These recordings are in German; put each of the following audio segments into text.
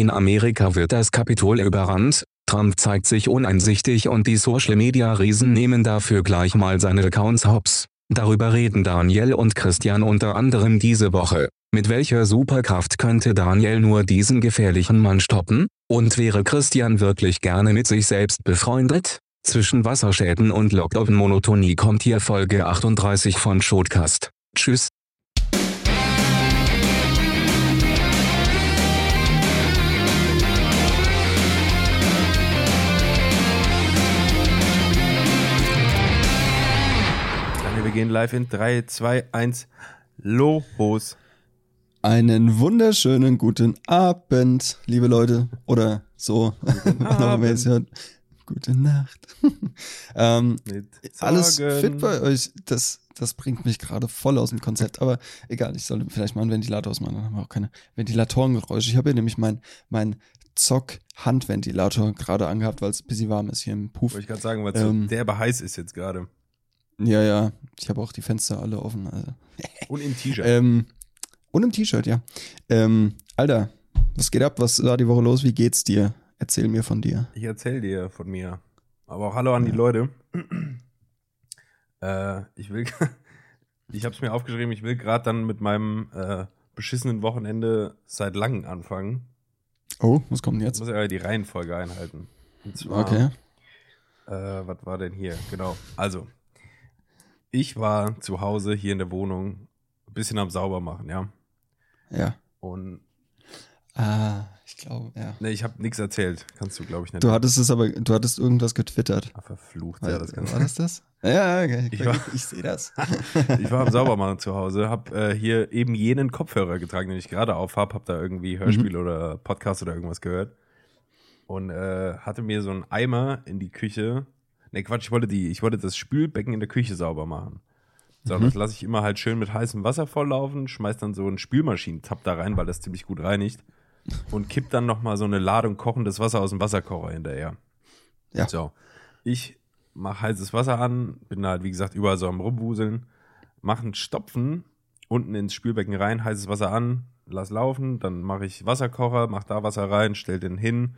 In Amerika wird das Kapitol überrannt, Trump zeigt sich uneinsichtig und die Social-Media-Riesen nehmen dafür gleich mal seine Accounts hops. Darüber reden Daniel und Christian unter anderem diese Woche. Mit welcher Superkraft könnte Daniel nur diesen gefährlichen Mann stoppen? Und wäre Christian wirklich gerne mit sich selbst befreundet? Zwischen Wasserschäden und Lockdown-Monotonie kommt hier Folge 38 von Shotcast. Tschüss. Wir gehen live in 3, 2, 1. Los. Einen wunderschönen guten Abend, liebe Leute. Oder so, ihr es hört. Gute Nacht. ähm, alles fit bei euch. Das, das bringt mich gerade voll aus dem Konzept. Aber egal, ich sollte vielleicht mal einen Ventilator ausmachen. Dann haben wir auch keine Ventilatorengeräusche. Ich habe hier nämlich mein, mein Zock-Handventilator gerade angehabt, weil es ein bisschen warm ist hier im Puff. Wollte ich gerade sagen, weil es ähm, so derbe heiß ist jetzt gerade. Ja, ja. Ich habe auch die Fenster alle offen. Also. Und im T-Shirt. ähm, und im T-Shirt, ja. Ähm, Alter, was geht ab? Was war die Woche los? Wie geht's dir? Erzähl mir von dir. Ich erzähl dir von mir. Aber auch hallo an ja. die Leute. äh, ich will, ich habe es mir aufgeschrieben, ich will gerade dann mit meinem äh, beschissenen Wochenende seit langem anfangen. Oh, was kommt denn jetzt? Ich muss ja die Reihenfolge einhalten. Zwar, okay. Äh, was war denn hier? Genau. Also, ich war zu Hause hier in der Wohnung ein bisschen am Saubermachen, ja. Ja. Und. Ah, ich glaube, ja. Nee, ich habe nichts erzählt. Kannst du, glaube ich, nicht. Du hattest es aber, du hattest irgendwas getwittert. Ah, verflucht, ja, das kann War das das? Ja, okay. Ich, war, ich sehe das. ich war am Saubermachen zu Hause, habe äh, hier eben jenen Kopfhörer getragen, den ich gerade auf habe, habe da irgendwie Hörspiel mhm. oder Podcast oder irgendwas gehört. Und äh, hatte mir so einen Eimer in die Küche Ne, Quatsch, ich wollte die, ich wollte das Spülbecken in der Küche sauber machen. So, mhm. das lasse ich immer halt schön mit heißem Wasser volllaufen, schmeiß dann so einen Spülmaschinentab da rein, weil das ziemlich gut reinigt. Und kipp dann nochmal so eine Ladung kochendes Wasser aus dem Wasserkocher hinterher. Ja. So. Ich mache heißes Wasser an, bin halt, wie gesagt, überall so am Rumwuseln, mache einen Stopfen unten ins Spülbecken rein, heißes Wasser an, lass laufen, dann mache ich Wasserkocher, mach da Wasser rein, stell den hin,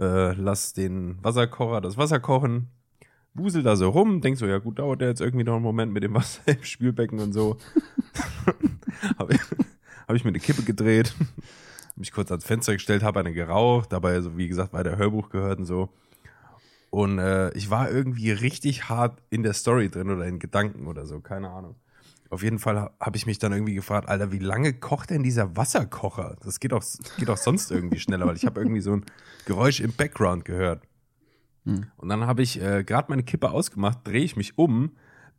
äh, lass den Wasserkocher das Wasser kochen, wusel da so rum, denk so, ja gut, dauert der jetzt irgendwie noch einen Moment mit dem Wasser im Spülbecken und so. habe ich, hab ich mir eine Kippe gedreht, mich kurz ans Fenster gestellt, habe eine geraucht, dabei so, wie gesagt, weiter Hörbuch gehört und so. Und äh, ich war irgendwie richtig hart in der Story drin oder in Gedanken oder so, keine Ahnung. Auf jeden Fall habe ich mich dann irgendwie gefragt, Alter, wie lange kocht denn dieser Wasserkocher? Das geht auch, geht auch sonst irgendwie schneller, weil ich habe irgendwie so ein Geräusch im Background gehört. Hm. Und dann habe ich äh, gerade meine Kippe ausgemacht, drehe ich mich um,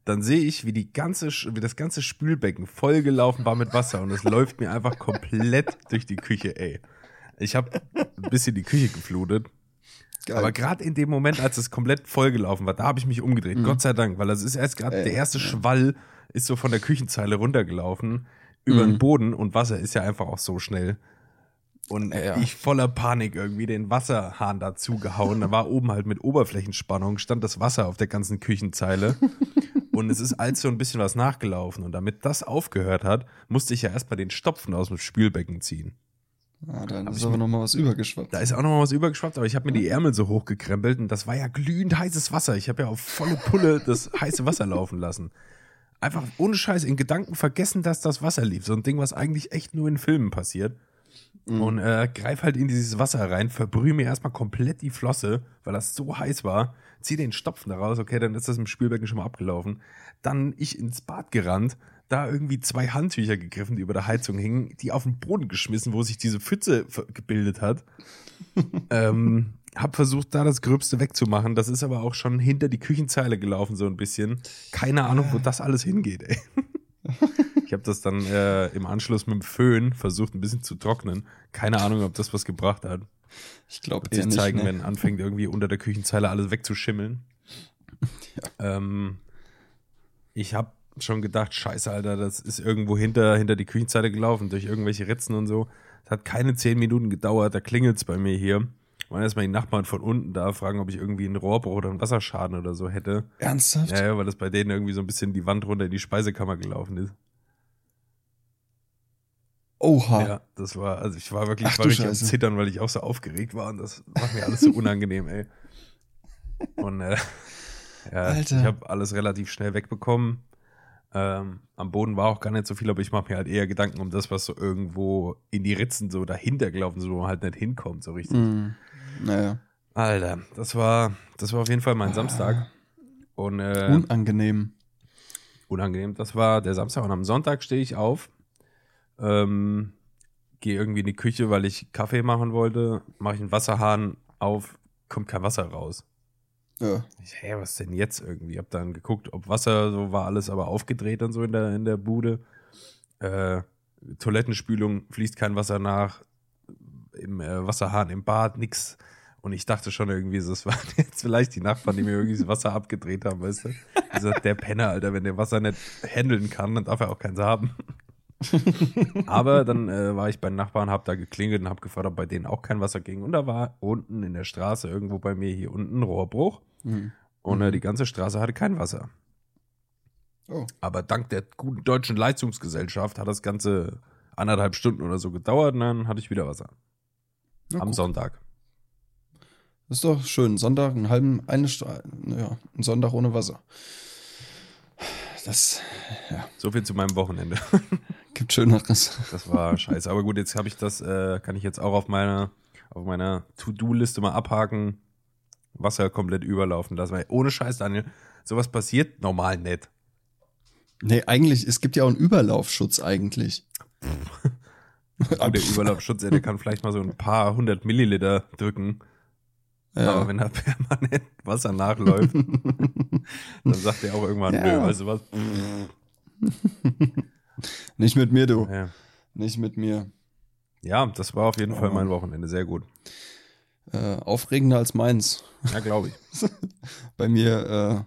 dann sehe ich, wie die ganze, wie das ganze Spülbecken vollgelaufen war mit Wasser und es läuft mir einfach komplett durch die Küche, ey. Ich habe ein bisschen die Küche geflutet. Geil. Aber gerade in dem Moment, als es komplett vollgelaufen war, da habe ich mich umgedreht. Mhm. Gott sei Dank, weil das ist erst gerade der erste Schwall ist so von der Küchenzeile runtergelaufen über mhm. den Boden und Wasser ist ja einfach auch so schnell. Und ja. ich voller Panik irgendwie den Wasserhahn dazu gehauen. Da war oben halt mit Oberflächenspannung, stand das Wasser auf der ganzen Küchenzeile. und es ist also ein bisschen was nachgelaufen. Und damit das aufgehört hat, musste ich ja erstmal den Stopfen aus dem Spülbecken ziehen. Ah, dann ist aber nochmal was übergeschwappt. Da ist auch nochmal was übergeschwappt, aber ich habe mir die Ärmel so hochgekrempelt und das war ja glühend heißes Wasser. Ich habe ja auf volle Pulle das heiße Wasser laufen lassen. Einfach ohne Scheiß in Gedanken vergessen, dass das Wasser lief. So ein Ding, was eigentlich echt nur in Filmen passiert. Mhm. Und äh, greif halt in dieses Wasser rein, verbrühe mir erstmal komplett die Flosse, weil das so heiß war. Zieh den Stopfen da raus, okay, dann ist das im Spülbecken schon mal abgelaufen. Dann ich ins Bad gerannt, da irgendwie zwei Handtücher gegriffen, die über der Heizung hingen, die auf den Boden geschmissen, wo sich diese Pfütze gebildet hat. ähm, hab versucht, da das Gröbste wegzumachen. Das ist aber auch schon hinter die Küchenzeile gelaufen, so ein bisschen. Keine Ahnung, wo das alles hingeht, ey. Ich habe das dann äh, im Anschluss mit dem Föhn versucht, ein bisschen zu trocknen. Keine Ahnung, ob das was gebracht hat. Ich glaube eher nicht. zeigen, ne? wenn anfängt irgendwie unter der Küchenzeile alles wegzuschimmeln. Ja. Ähm, ich habe schon gedacht, scheiße, Alter, das ist irgendwo hinter, hinter die Küchenzeile gelaufen, durch irgendwelche Ritzen und so. Es hat keine zehn Minuten gedauert, da klingelt's bei mir hier. Waren erstmal die Nachbarn von unten da, fragen, ob ich irgendwie einen Rohrbruch oder einen Wasserschaden oder so hätte. Ernsthaft? Ja, ja, weil das bei denen irgendwie so ein bisschen die Wand runter in die Speisekammer gelaufen ist. Oha. Ja, das war, also ich war wirklich, Ach, war richtig am Zittern, weil ich auch so aufgeregt war und das war mir alles so unangenehm, ey. Und äh, ja, Alter. ich habe alles relativ schnell wegbekommen. Ähm, am Boden war auch gar nicht so viel, aber ich mache mir halt eher Gedanken um das, was so irgendwo in die Ritzen so dahinter gelaufen ist, wo man halt nicht hinkommt, so richtig. Mm, naja. Alter, das war, das war auf jeden Fall mein Samstag. Und, äh, unangenehm. Unangenehm. Das war der Samstag und am Sonntag stehe ich auf, ähm, gehe irgendwie in die Küche, weil ich Kaffee machen wollte, mache ich einen Wasserhahn auf, kommt kein Wasser raus. Ja. Ich, hä, was denn jetzt irgendwie? Hab dann geguckt, ob Wasser, so war alles aber aufgedreht und so in der, in der Bude. Äh, Toilettenspülung fließt kein Wasser nach. Im äh, Wasserhahn im Bad nix. Und ich dachte schon irgendwie, das waren jetzt vielleicht die Nachbarn, die mir irgendwie das Wasser abgedreht haben, weißt du? Dieser, der Penner, Alter, wenn der Wasser nicht handeln kann, dann darf er auch keins haben. Aber dann äh, war ich bei den Nachbarn, hab da geklingelt und hab gefragt, ob bei denen auch kein Wasser ging. Und da war unten in der Straße, irgendwo bei mir hier unten, Rohrbruch. Mhm. Und äh, die ganze Straße hatte kein Wasser. Oh. Aber dank der guten deutschen Leistungsgesellschaft hat das Ganze anderthalb Stunden oder so gedauert und dann hatte ich wieder Wasser. Na, Am guck. Sonntag. Das ist doch schön. Sonntag, einen halben, eine ja, ein Sonntag ohne Wasser. Das, ja. So viel zu meinem Wochenende. Gibt Schöneres. Das war scheiße. Aber gut, jetzt habe ich das, äh, kann ich jetzt auch auf meiner, auf meiner To-Do-Liste mal abhaken. Wasser komplett überlaufen lassen. Weil ohne Scheiß, Daniel, sowas passiert normal nicht. Nee, eigentlich, es gibt ja auch einen Überlaufschutz eigentlich. der Überlaufschutz, der kann vielleicht mal so ein paar hundert Milliliter drücken. Ja. Aber wenn da permanent Wasser nachläuft, dann sagt er auch irgendwann, ja. nö, weißt du was? Nicht mit mir, du. Ja. Nicht mit mir. Ja, das war auf jeden Fall mein Wochenende, sehr gut. Äh, aufregender als meins. Ja, glaube ich. Bei mir,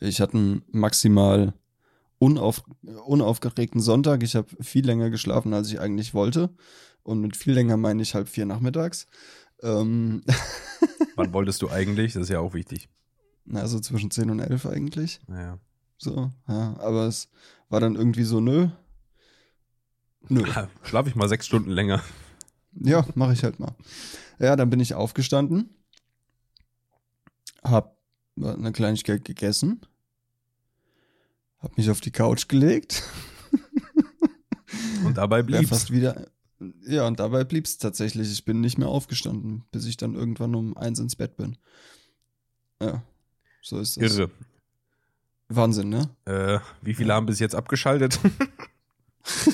äh, ich hatte maximal unauf, unaufgeregten Sonntag. Ich habe viel länger geschlafen, als ich eigentlich wollte. Und mit viel länger meine ich halb vier nachmittags. Ähm Wann wolltest du eigentlich? Das ist ja auch wichtig. Na, so zwischen 10 und 11 eigentlich. Naja. So, ja. Aber es war dann irgendwie so, nö. Nö. Schlaf ich mal sechs Stunden länger. Ja, mache ich halt mal. Ja, dann bin ich aufgestanden, hab eine Kleinigkeit gegessen, hab mich auf die Couch gelegt. Und dabei blieb fast wieder. Ja, und dabei blieb es tatsächlich. Ich bin nicht mehr aufgestanden, bis ich dann irgendwann um eins ins Bett bin. Ja, so ist das. Irre. Wahnsinn, ne? Äh, wie viele ja. haben bis jetzt abgeschaltet?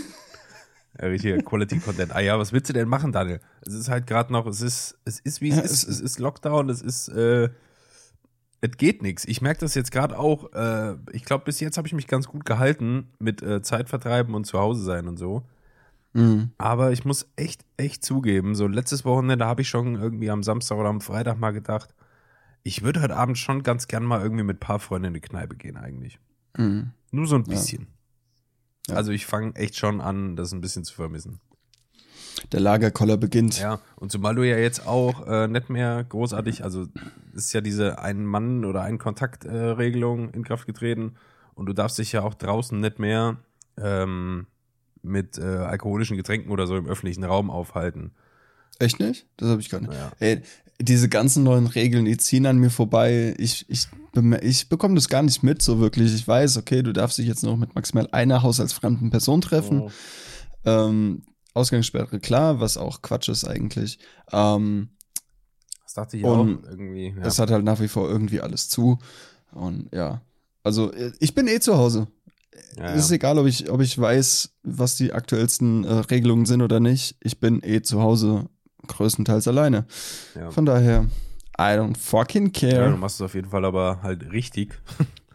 ja, richtiger Quality Content. Ah ja, was willst du denn machen, Daniel? Es ist halt gerade noch, es ist, es ist wie es ja, ist. Es ist Lockdown, es ist, äh, es geht nichts. Ich merke das jetzt gerade auch. Äh, ich glaube, bis jetzt habe ich mich ganz gut gehalten mit äh, Zeitvertreiben und zu Hause sein und so. Mhm. Aber ich muss echt, echt zugeben, so letztes Wochenende habe ich schon irgendwie am Samstag oder am Freitag mal gedacht, ich würde heute Abend schon ganz gern mal irgendwie mit ein paar Freunden in die Kneipe gehen eigentlich. Mhm. Nur so ein bisschen. Ja. Ja. Also ich fange echt schon an, das ein bisschen zu vermissen. Der Lagerkoller beginnt. Ja, und zumal du ja jetzt auch äh, nicht mehr großartig, also ist ja diese Ein-Mann- oder Ein-Kontakt-Regelung in Kraft getreten und du darfst dich ja auch draußen nicht mehr ähm, mit äh, alkoholischen Getränken oder so im öffentlichen Raum aufhalten. Echt nicht? Das habe ich gar nicht. Ja. Ey, diese ganzen neuen Regeln, die ziehen an mir vorbei. Ich, ich, ich bekomme das gar nicht mit, so wirklich. Ich weiß, okay, du darfst dich jetzt noch mit maximal einer haushaltsfremden Person treffen. Oh. Ähm, Ausgangssperre, klar, was auch Quatsch ist eigentlich. Ähm, das dachte ich auch irgendwie. Ja. Es hat halt nach wie vor irgendwie alles zu. Und ja, also ich bin eh zu Hause. Ja, ist egal, ob ich, ob ich weiß, was die aktuellsten äh, Regelungen sind oder nicht. Ich bin eh zu Hause größtenteils alleine. Ja. Von daher, I don't fucking care. Ja, du machst es auf jeden Fall aber halt richtig.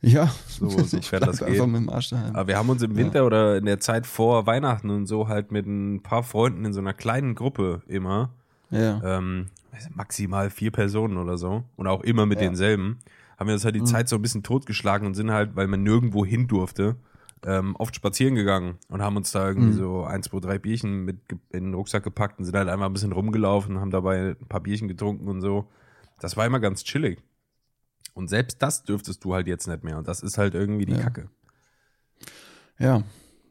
Ja, so sofern das geht. Mit dem Arsch daheim. Aber wir haben uns im Winter ja. oder in der Zeit vor Weihnachten und so halt mit ein paar Freunden in so einer kleinen Gruppe immer. Ja. Ähm, maximal vier Personen oder so. Und auch immer mit ja. denselben haben wir uns halt die mhm. Zeit so ein bisschen totgeschlagen und sind halt, weil man nirgendwo hin durfte, ähm, oft spazieren gegangen und haben uns da irgendwie mhm. so ein, zwei, drei Bierchen mit in den Rucksack gepackt und sind halt einmal ein bisschen rumgelaufen, haben dabei ein paar Bierchen getrunken und so. Das war immer ganz chillig. Und selbst das dürftest du halt jetzt nicht mehr. Und das ist halt irgendwie die ja. Kacke. Ja,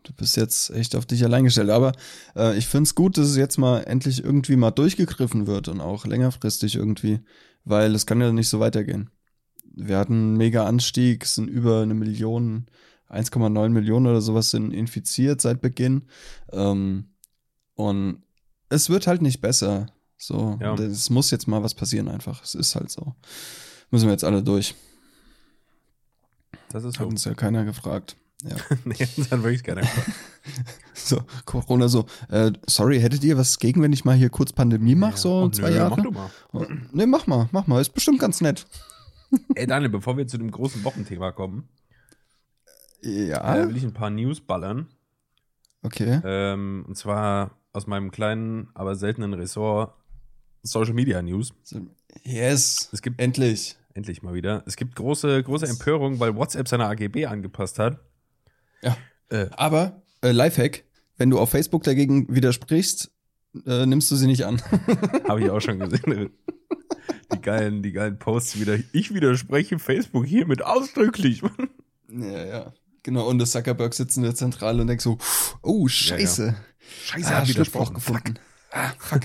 Du bist jetzt echt auf dich allein gestellt. Aber äh, ich finde es gut, dass es jetzt mal endlich irgendwie mal durchgegriffen wird und auch längerfristig irgendwie, weil es kann ja nicht so weitergehen. Wir hatten einen mega Anstieg, es sind über eine Million, 1,9 Millionen oder sowas sind infiziert seit Beginn. Ähm, und es wird halt nicht besser. So, ja. es muss jetzt mal was passieren einfach. Es ist halt so. Müssen wir jetzt alle durch. Das ist Hat uns ja keiner gefragt. Ja. nee, das hat wirklich keiner gefragt. so, Corona so, äh, sorry, hättet ihr was gegen, wenn ich mal hier kurz Pandemie mache, ja, so zwei nö, Jahre? Mach du mal. Oh, nee, mach mal, mach mal, ist bestimmt ganz nett. Ey, Daniel, bevor wir zu dem großen Wochenthema kommen, ja. Äh, will ich ein paar News ballern. Okay. Ähm, und zwar aus meinem kleinen, aber seltenen Ressort Social Media News. Yes. Es gibt endlich. Endlich mal wieder. Es gibt große, große Empörung, weil WhatsApp seine AGB angepasst hat. Ja. Äh, aber, äh, Lifehack, wenn du auf Facebook dagegen widersprichst, äh, nimmst du sie nicht an. Habe ich auch schon gesehen. Die geilen, die geilen Posts wieder. Ich widerspreche Facebook hiermit ausdrücklich. Ja, ja. Genau, und der Zuckerberg sitzt in der Zentrale und denkt so, oh, scheiße. Ja, ja. Scheiße, ah, hat widersprochen gefunden. Fuck. Ah, fuck.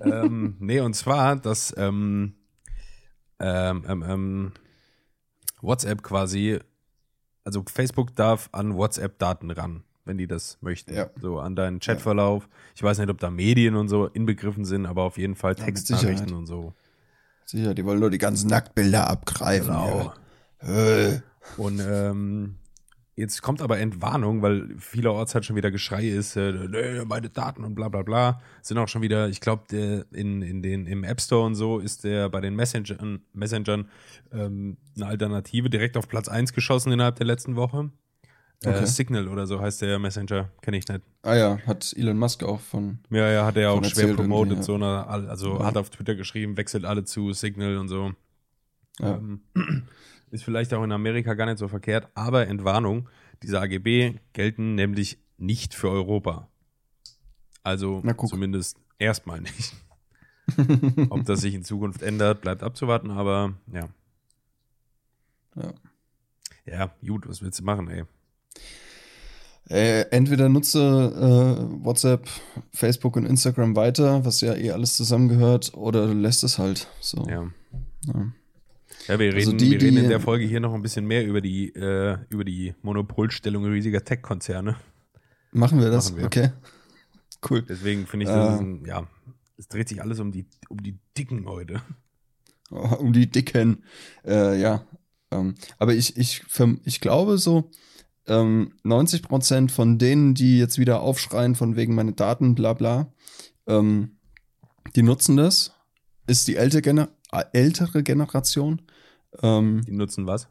Ähm, nee, und zwar, dass ähm, ähm, ähm, ähm, WhatsApp quasi, also Facebook darf an WhatsApp-Daten ran, wenn die das möchten. Ja. So an deinen Chatverlauf. Ja. Ich weiß nicht, ob da Medien und so inbegriffen sind, aber auf jeden Fall Textnachrichten und so. Sicher, die wollen nur die ganzen Nacktbilder abgreifen. Genau. Ja. Und ähm, Jetzt kommt aber Entwarnung, weil vielerorts halt schon wieder Geschrei ist, äh, meine Daten und bla bla bla. Sind auch schon wieder, ich glaube, in, in den, im App Store und so ist der bei den Messengern, Messengern ähm, eine Alternative direkt auf Platz 1 geschossen innerhalb der letzten Woche. Äh, okay. Äh, Signal oder so heißt der Messenger, kenne ich nicht. Ah ja, hat Elon Musk auch von. Ja, ja, hat er ja auch schwer promotet, ja. so eine, also ja. hat auf Twitter geschrieben, wechselt alle zu Signal und so. Ja. Ähm, ist vielleicht auch in Amerika gar nicht so verkehrt, aber Entwarnung, diese AGB gelten nämlich nicht für Europa. Also zumindest erstmal nicht. Ob das sich in Zukunft ändert, bleibt abzuwarten, aber ja. Ja, ja gut, was willst du machen, ey? Äh, entweder nutze äh, WhatsApp, Facebook und Instagram weiter, was ja eh alles zusammengehört, oder lässt es halt. So. Ja. ja. Ja, wir also reden, also die, wir reden in der Folge hier noch ein bisschen mehr über die, äh, über die Monopolstellung riesiger Tech-Konzerne. Machen wir das? Machen wir. Okay. Cool. Deswegen finde ich, das äh, ein, ja, es dreht sich alles um die, um die Dicken heute. Oh, um die Dicken, äh, ja. Ähm, aber ich, ich, ich glaube so, ähm, 90 Prozent von denen, die jetzt wieder aufschreien von wegen meine Daten, bla bla, ähm, die nutzen das. Ist die ältere, Gener ältere Generation. Ähm, die nutzen was?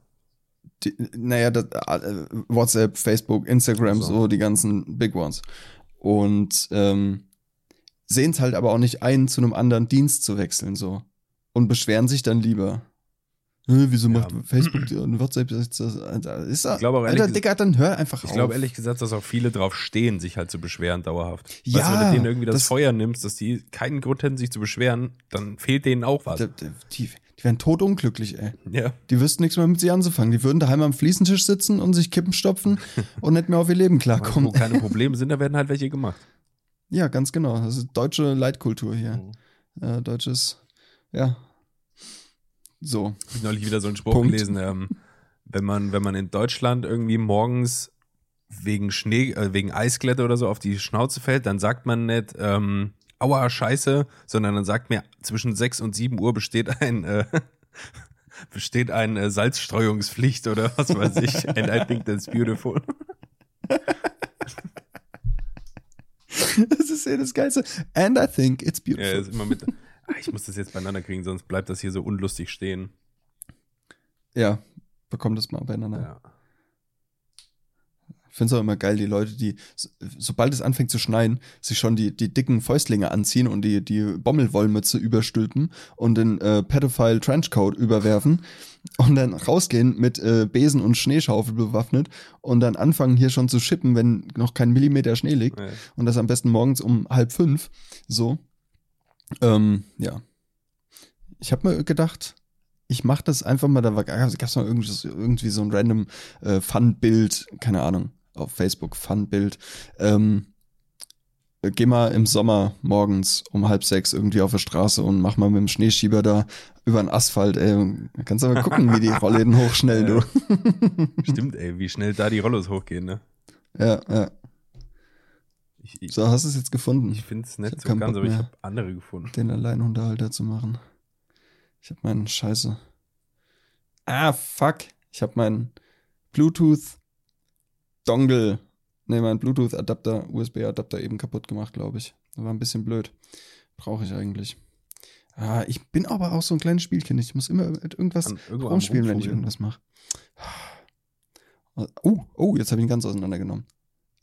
Die, naja, das, äh, WhatsApp, Facebook, Instagram, so. so. die ganzen Big Ones. Und ähm, sehen es halt aber auch nicht ein, zu einem anderen Dienst zu wechseln, so. Und beschweren sich dann lieber. wieso ja. macht Facebook und WhatsApp das? das ist ich glaube auch Alter, Digga, dann hör einfach ich auf. Ich glaube ehrlich gesagt, dass auch viele drauf stehen, sich halt zu beschweren dauerhaft. Ja. Weißt wenn du denen irgendwie das, das, Feuer nimmst, dass die keinen Grund hätten, sich zu beschweren, dann fehlt denen auch was. Die, die wären totunglücklich, ey. Ja. Die wüssten nichts mehr mit sie anzufangen. Die würden daheim am Fliesentisch sitzen und sich Kippen stopfen und nicht mehr auf ihr Leben klarkommen. Wo keine Probleme sind, da werden halt welche gemacht. Ja, ganz genau. Das ist deutsche Leitkultur hier. Mhm. Äh, deutsches, ja. So. Ich habe neulich wieder so einen Spruch Punkt. gelesen. Ähm, wenn man, wenn man in Deutschland irgendwie morgens wegen Schnee, äh, wegen Eisglätte oder so auf die Schnauze fällt, dann sagt man nicht, ähm, aua, scheiße, sondern dann sagt mir, zwischen 6 und 7 Uhr besteht ein, äh, besteht eine äh, Salzstreuungspflicht oder was weiß ich. And I think that's beautiful. Das ist ja das Geilste. And I think it's beautiful. Ja, ist immer mit, ach, ich muss das jetzt beieinander kriegen, sonst bleibt das hier so unlustig stehen. Ja, bekommt das mal beieinander. Ja. Ich finde es auch immer geil, die Leute, die, sobald es anfängt zu schneien, sich schon die, die dicken Fäustlinge anziehen und die, die Bommelwollmütze überstülpen und den äh, Pedophile Trenchcoat überwerfen und dann rausgehen mit äh, Besen und Schneeschaufel bewaffnet und dann anfangen hier schon zu schippen, wenn noch kein Millimeter Schnee liegt. Ja. Und das am besten morgens um halb fünf. So. Ähm, ja. Ich habe mir gedacht, ich mache das einfach mal, da gab es mal irgendwie, irgendwie so ein random äh, Fun-Bild, keine Ahnung auf Facebook Fun-Bild. Ähm, geh mal im Sommer morgens um halb sechs irgendwie auf der Straße und mach mal mit dem Schneeschieber da über den Asphalt, ey. Kannst du mal gucken, wie die Rollläden hochschnell, du. Stimmt, ey, wie schnell da die Rollos hochgehen, ne? Ja, ja. Ich, ich, so, hast du es jetzt gefunden? Ich finde es nicht so ganz, aber ich habe andere gefunden. Den Alleinunterhalter zu machen. Ich habe meinen Scheiße. Ah, fuck. Ich habe meinen Bluetooth Dongle Ne, mein Bluetooth-Adapter, USB-Adapter eben kaputt gemacht, glaube ich. War ein bisschen blöd. Brauche ich eigentlich. Ah, ich bin aber auch so ein kleines Spielkind. Ich muss immer mit irgendwas rumspielen, wenn ich irgendwas mache. Oh, oh, jetzt habe ich ihn ganz auseinandergenommen.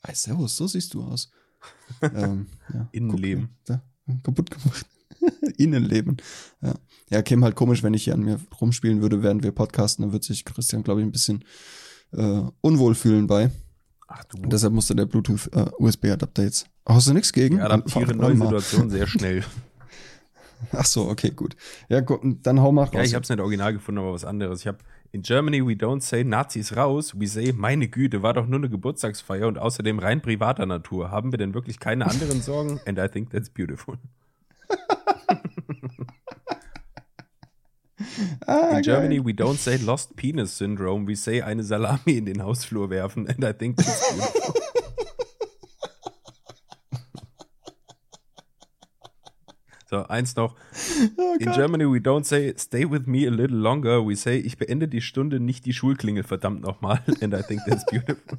Ah, servus, so siehst du aus. ähm, ja, Innenleben. Guck, da, kaputt gemacht. Innenleben. Ja. ja, käme halt komisch, wenn ich hier an mir rumspielen würde, während wir podcasten. Dann wird sich Christian, glaube ich, ein bisschen äh, unwohl fühlen bei. Ach du. Und deshalb musste der Bluetooth-USB-Adapter äh, jetzt. Hast du nichts gegen? Ja, adaptiere neue Situation sehr schnell. Ach so, okay, gut. Ja, gut, dann hau mal raus. Ja, ich habe es nicht original gefunden, aber was anderes. Ich habe in Germany we don't say Nazis raus, we say meine Güte, war doch nur eine Geburtstagsfeier und außerdem rein privater Natur. Haben wir denn wirklich keine anderen Sorgen? And I think that's beautiful. Ah, in Germany we don't say lost penis syndrome, we say eine Salami in den Hausflur werfen and I think that's beautiful. So, eins noch. Oh in Germany we don't say stay with me a little longer, we say ich beende die Stunde, nicht die Schulklingel, verdammt nochmal. And I think that's beautiful.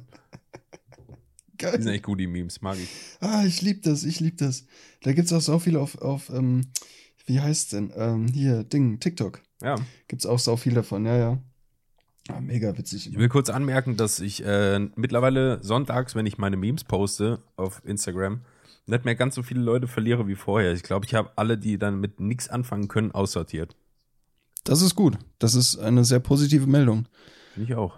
Geil. Die sind echt gut, die Memes, mag ich. Ah, ich lieb das, ich lieb das. Da gibt's auch so viel auf, auf ähm, wie heißt denn? Ähm, hier, Ding, TikTok. Ja. Gibt's auch so viel davon, ja, ja. Ah, mega witzig. Ich will kurz anmerken, dass ich äh, mittlerweile sonntags, wenn ich meine Memes poste auf Instagram, nicht mehr ganz so viele Leute verliere wie vorher. Ich glaube, ich habe alle, die dann mit nichts anfangen können, aussortiert. Das ist gut. Das ist eine sehr positive Meldung. Finde ich auch.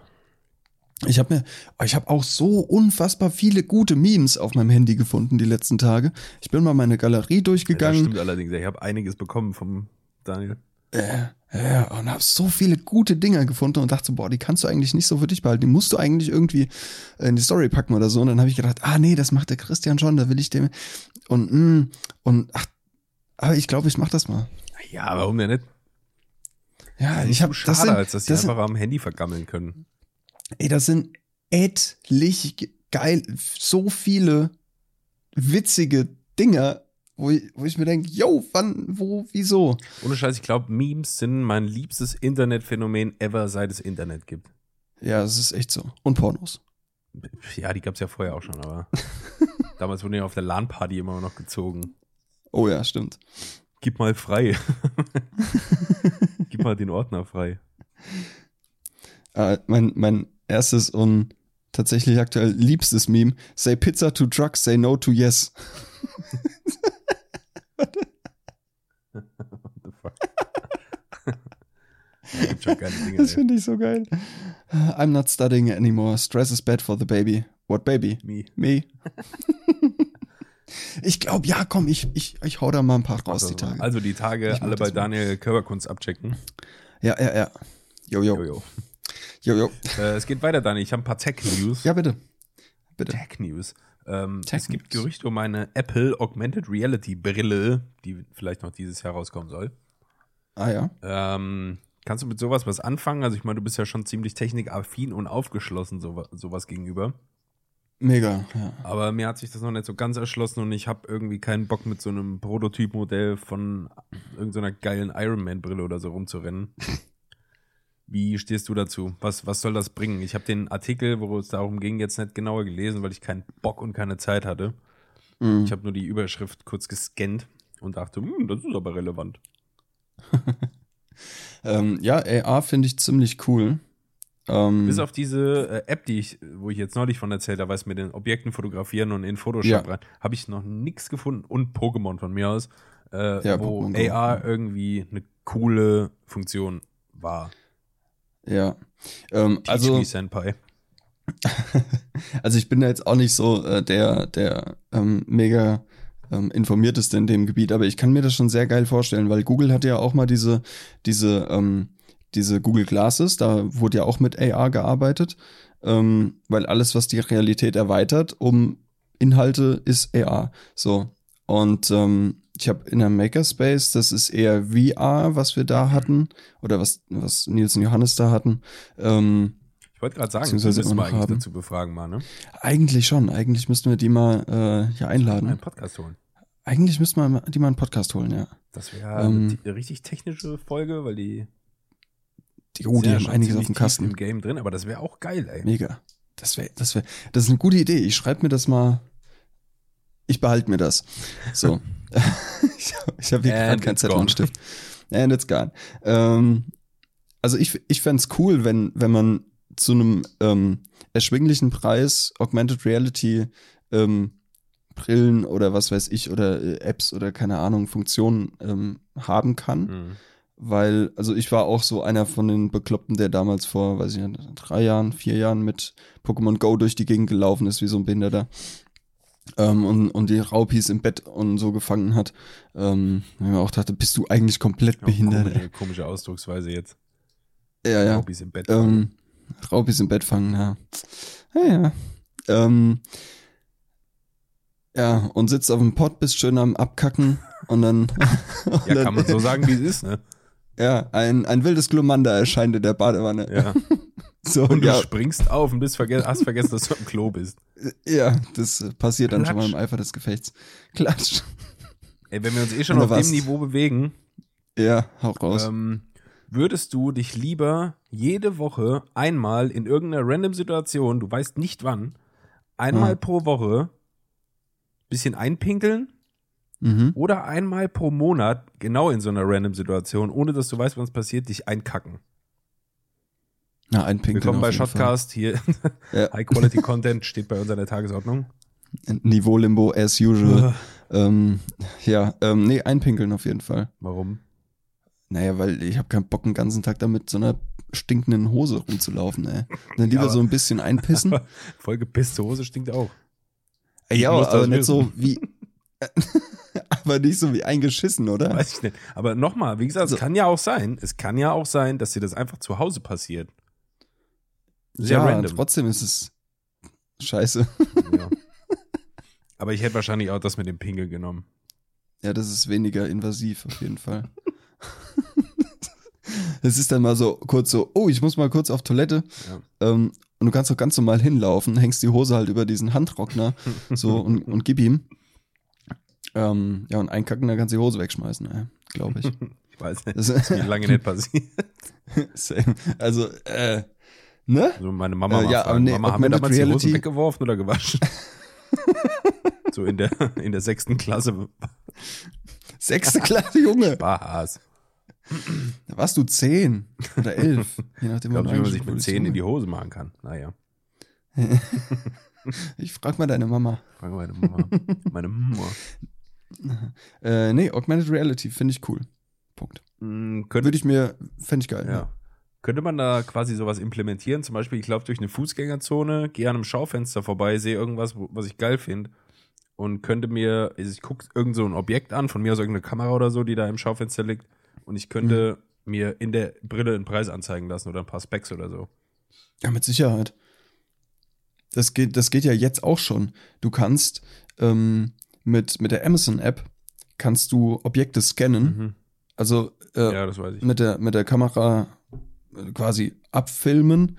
Ich habe mir, ich habe auch so unfassbar viele gute Memes auf meinem Handy gefunden die letzten Tage. Ich bin mal meine Galerie durchgegangen. Ja, das stimmt allerdings. Ich habe einiges bekommen vom Daniel. Ja, ja, und habe so viele gute Dinger gefunden und dachte so, boah, die kannst du eigentlich nicht so für dich behalten. Die musst du eigentlich irgendwie in die Story packen oder so. Und dann habe ich gedacht, ah nee, das macht der Christian schon, da will ich dem. Und, mm, und ach, aber ich glaube, ich mach das mal. Ja, warum denn nicht? Ja, ich habe schade, das sind, als dass sie einfach am Handy vergammeln können. Ey, das sind etlich geil, so viele witzige Dinger, wo ich, wo ich mir denke, yo, wann, wo, wieso? Ohne Scheiß, ich glaube, Memes sind mein liebstes Internetphänomen ever, seit es Internet gibt. Ja, das ist echt so. Und Pornos. Ja, die gab es ja vorher auch schon, aber damals wurden ja auf der LAN-Party immer noch gezogen. Oh ja, stimmt. Gib mal frei. Gib mal den Ordner frei. Äh, mein, mein erstes und tatsächlich aktuell liebstes Meme. Say pizza to trucks, say no to yes. Warte. What the fuck? gibt schon geile Dinge. Das finde ich so geil. I'm not studying anymore. Stress is bad for the baby. What baby? Me. Me. ich glaube, ja, komm, ich, ich, ich hau da mal ein paar raus also, die Tage. Also die Tage alle bei Daniel Körperkunst abchecken. Ja, ja, ja. Jojo. Jojo. Jojo. Äh, es geht weiter, Daniel. Ich habe ein paar Tech-News. Ja, bitte. Bitte. Tech-News. Ähm, Tech es gibt Gerüchte um eine Apple Augmented Reality Brille, die vielleicht noch dieses Jahr rauskommen soll. Ah ja. Ähm, kannst du mit sowas was anfangen? Also ich meine, du bist ja schon ziemlich technikaffin und aufgeschlossen so, sowas gegenüber. Mega, ja. Aber mir hat sich das noch nicht so ganz erschlossen und ich habe irgendwie keinen Bock mit so einem Prototypmodell von irgendeiner so geilen Ironman-Brille oder so rumzurennen. Wie stehst du dazu? Was, was soll das bringen? Ich habe den Artikel, wo es darum ging, jetzt nicht genauer gelesen, weil ich keinen Bock und keine Zeit hatte. Mhm. Ich habe nur die Überschrift kurz gescannt und dachte, hm, das ist aber relevant. ähm, ja, AR finde ich ziemlich cool. Ähm, Bis auf diese äh, App, die ich, wo ich jetzt neulich von erzählt habe, weiß mit den Objekten fotografieren und in Photoshop ja. rein, habe ich noch nichts gefunden und Pokémon von mir aus, äh, ja, wo Pokémon AR irgendwie eine coole Funktion war. Ja. Ähm, also, Senpai. also ich bin da jetzt auch nicht so äh, der, der ähm, mega ähm, informierteste in dem Gebiet, aber ich kann mir das schon sehr geil vorstellen, weil Google hat ja auch mal diese, diese, ähm, diese Google Glasses, da wurde ja auch mit AR gearbeitet. ähm, weil alles, was die Realität erweitert, um Inhalte, ist AR. So. Und ähm, ich habe in der Makerspace, das ist eher VR, was wir da hatten, oder was, was Nils und Johannes da hatten. Ähm, wollte gerade sagen, müssen wir eigentlich haben. dazu befragen mal, ne? Eigentlich schon. Eigentlich müssten wir die mal äh, hier einladen. Einen Podcast holen. Eigentlich müssten wir die mal einen Podcast holen, ja. Das wäre ähm, eine richtig technische Folge, weil die. Die, oh, die haben einiges auf dem Kasten. im Game drin, aber das wäre auch geil, ey. Mega. Das wäre, das wäre, das ist eine gute Idee. Ich schreibe mir das mal. Ich behalte mir das. So. ich habe hier gerade keinen Zettel und Stift. And it's gone. Ähm, also ich, ich fände cool, wenn, wenn man zu einem ähm, erschwinglichen Preis Augmented Reality ähm, Brillen oder was weiß ich oder äh, Apps oder keine Ahnung Funktionen ähm, haben kann. Mhm. Weil, also ich war auch so einer von den Bekloppten, der damals vor, weiß ich nicht, drei Jahren, vier Jahren mit Pokémon Go durch die Gegend gelaufen ist, wie so ein Behinderter. Ähm, und, und die Raupis im Bett und so gefangen hat. Ähm, ich mir auch dachte, bist du eigentlich komplett behindert? Komische, komische, Ausdrucksweise jetzt. Ja, ja. Raupis im Bett. Ähm, Raupis im Bett fangen, ja. Ja, ja. Ähm, ja, und sitzt auf dem Pott, bist schön am Abkacken und dann. und ja, dann, kann man so sagen, wie es ist, ne? Ja, ein, ein wildes Glumanda erscheint in der Badewanne. Ja. so, und du ja. springst auf und bist verge hast vergessen, dass du am Klo bist. Ja, das passiert Klatsch. dann schon mal im Eifer des Gefechts. Klatsch. Ey, wenn wir uns eh schon auf was? dem Niveau bewegen. Ja, hau raus. Ähm, würdest du dich lieber jede Woche einmal in irgendeiner random Situation, du weißt nicht wann, einmal hm. pro Woche bisschen einpinkeln mhm. oder einmal pro Monat, genau in so einer random Situation, ohne dass du weißt, was passiert, dich einkacken. Na, einpinkeln. Willkommen bei Shotcast. Hier ja. High Quality Content steht bei uns an der Tagesordnung. Niveau Limbo as usual. ähm, ja, ähm, nee, einpinkeln auf jeden Fall. Warum? Naja, weil ich habe keinen Bock, den ganzen Tag damit so einer stinkenden Hose rumzulaufen, ey. Dann lieber ja, so ein bisschen einpissen. Voll gepisste Hose stinkt auch. Ja, aber nicht so wie. aber nicht so wie eingeschissen, oder? Weiß ich nicht. Aber nochmal, wie gesagt, so. es kann ja auch sein, es kann ja auch sein, dass dir das einfach zu Hause passiert. Sehr ja, random. trotzdem ist es scheiße. Ja. Aber ich hätte wahrscheinlich auch das mit dem Pingel genommen. Ja, das ist weniger invasiv auf jeden Fall. Es ist dann mal so kurz so, oh, ich muss mal kurz auf Toilette. Ja. Ähm, und du kannst doch ganz normal hinlaufen, hängst die Hose halt über diesen Handtrockner so und, und gib ihm. Ähm, ja, und einkacken, dann kannst du die Hose wegschmeißen, äh, glaube ich. ich weiß nicht, das ist mir lange nicht passiert. Same. Also, äh, ne? Also meine Mama äh, ja, fragen, nee, Mama, haben wir damals Reality? die Hosen weggeworfen oder gewaschen? so in der, in der sechsten Klasse. Sechste Klasse, Junge. Spaß. Da warst du zehn oder elf, je nachdem, wie man sich mit zehn in die Hose machen kann. Naja. ich frag mal deine Mama. Frag mal meine Mama. Meine Mama. äh, nee, Augmented Reality finde ich cool. Punkt. Mm, Würde ich mir, fände ich geil. Ja. ja. Könnte man da quasi sowas implementieren? Zum Beispiel, ich laufe durch eine Fußgängerzone, gehe an einem Schaufenster vorbei, sehe irgendwas, was ich geil finde und könnte mir, also ich gucke irgend so ein Objekt an, von mir aus irgendeine Kamera oder so, die da im Schaufenster liegt und ich könnte mhm. mir in der Brille einen Preis anzeigen lassen oder ein paar Specs oder so. Ja, mit Sicherheit. Das geht, das geht ja jetzt auch schon. Du kannst ähm, mit, mit der Amazon-App kannst du Objekte scannen. Mhm. Also äh, ja, Mit, der, mit der Kamera äh, quasi abfilmen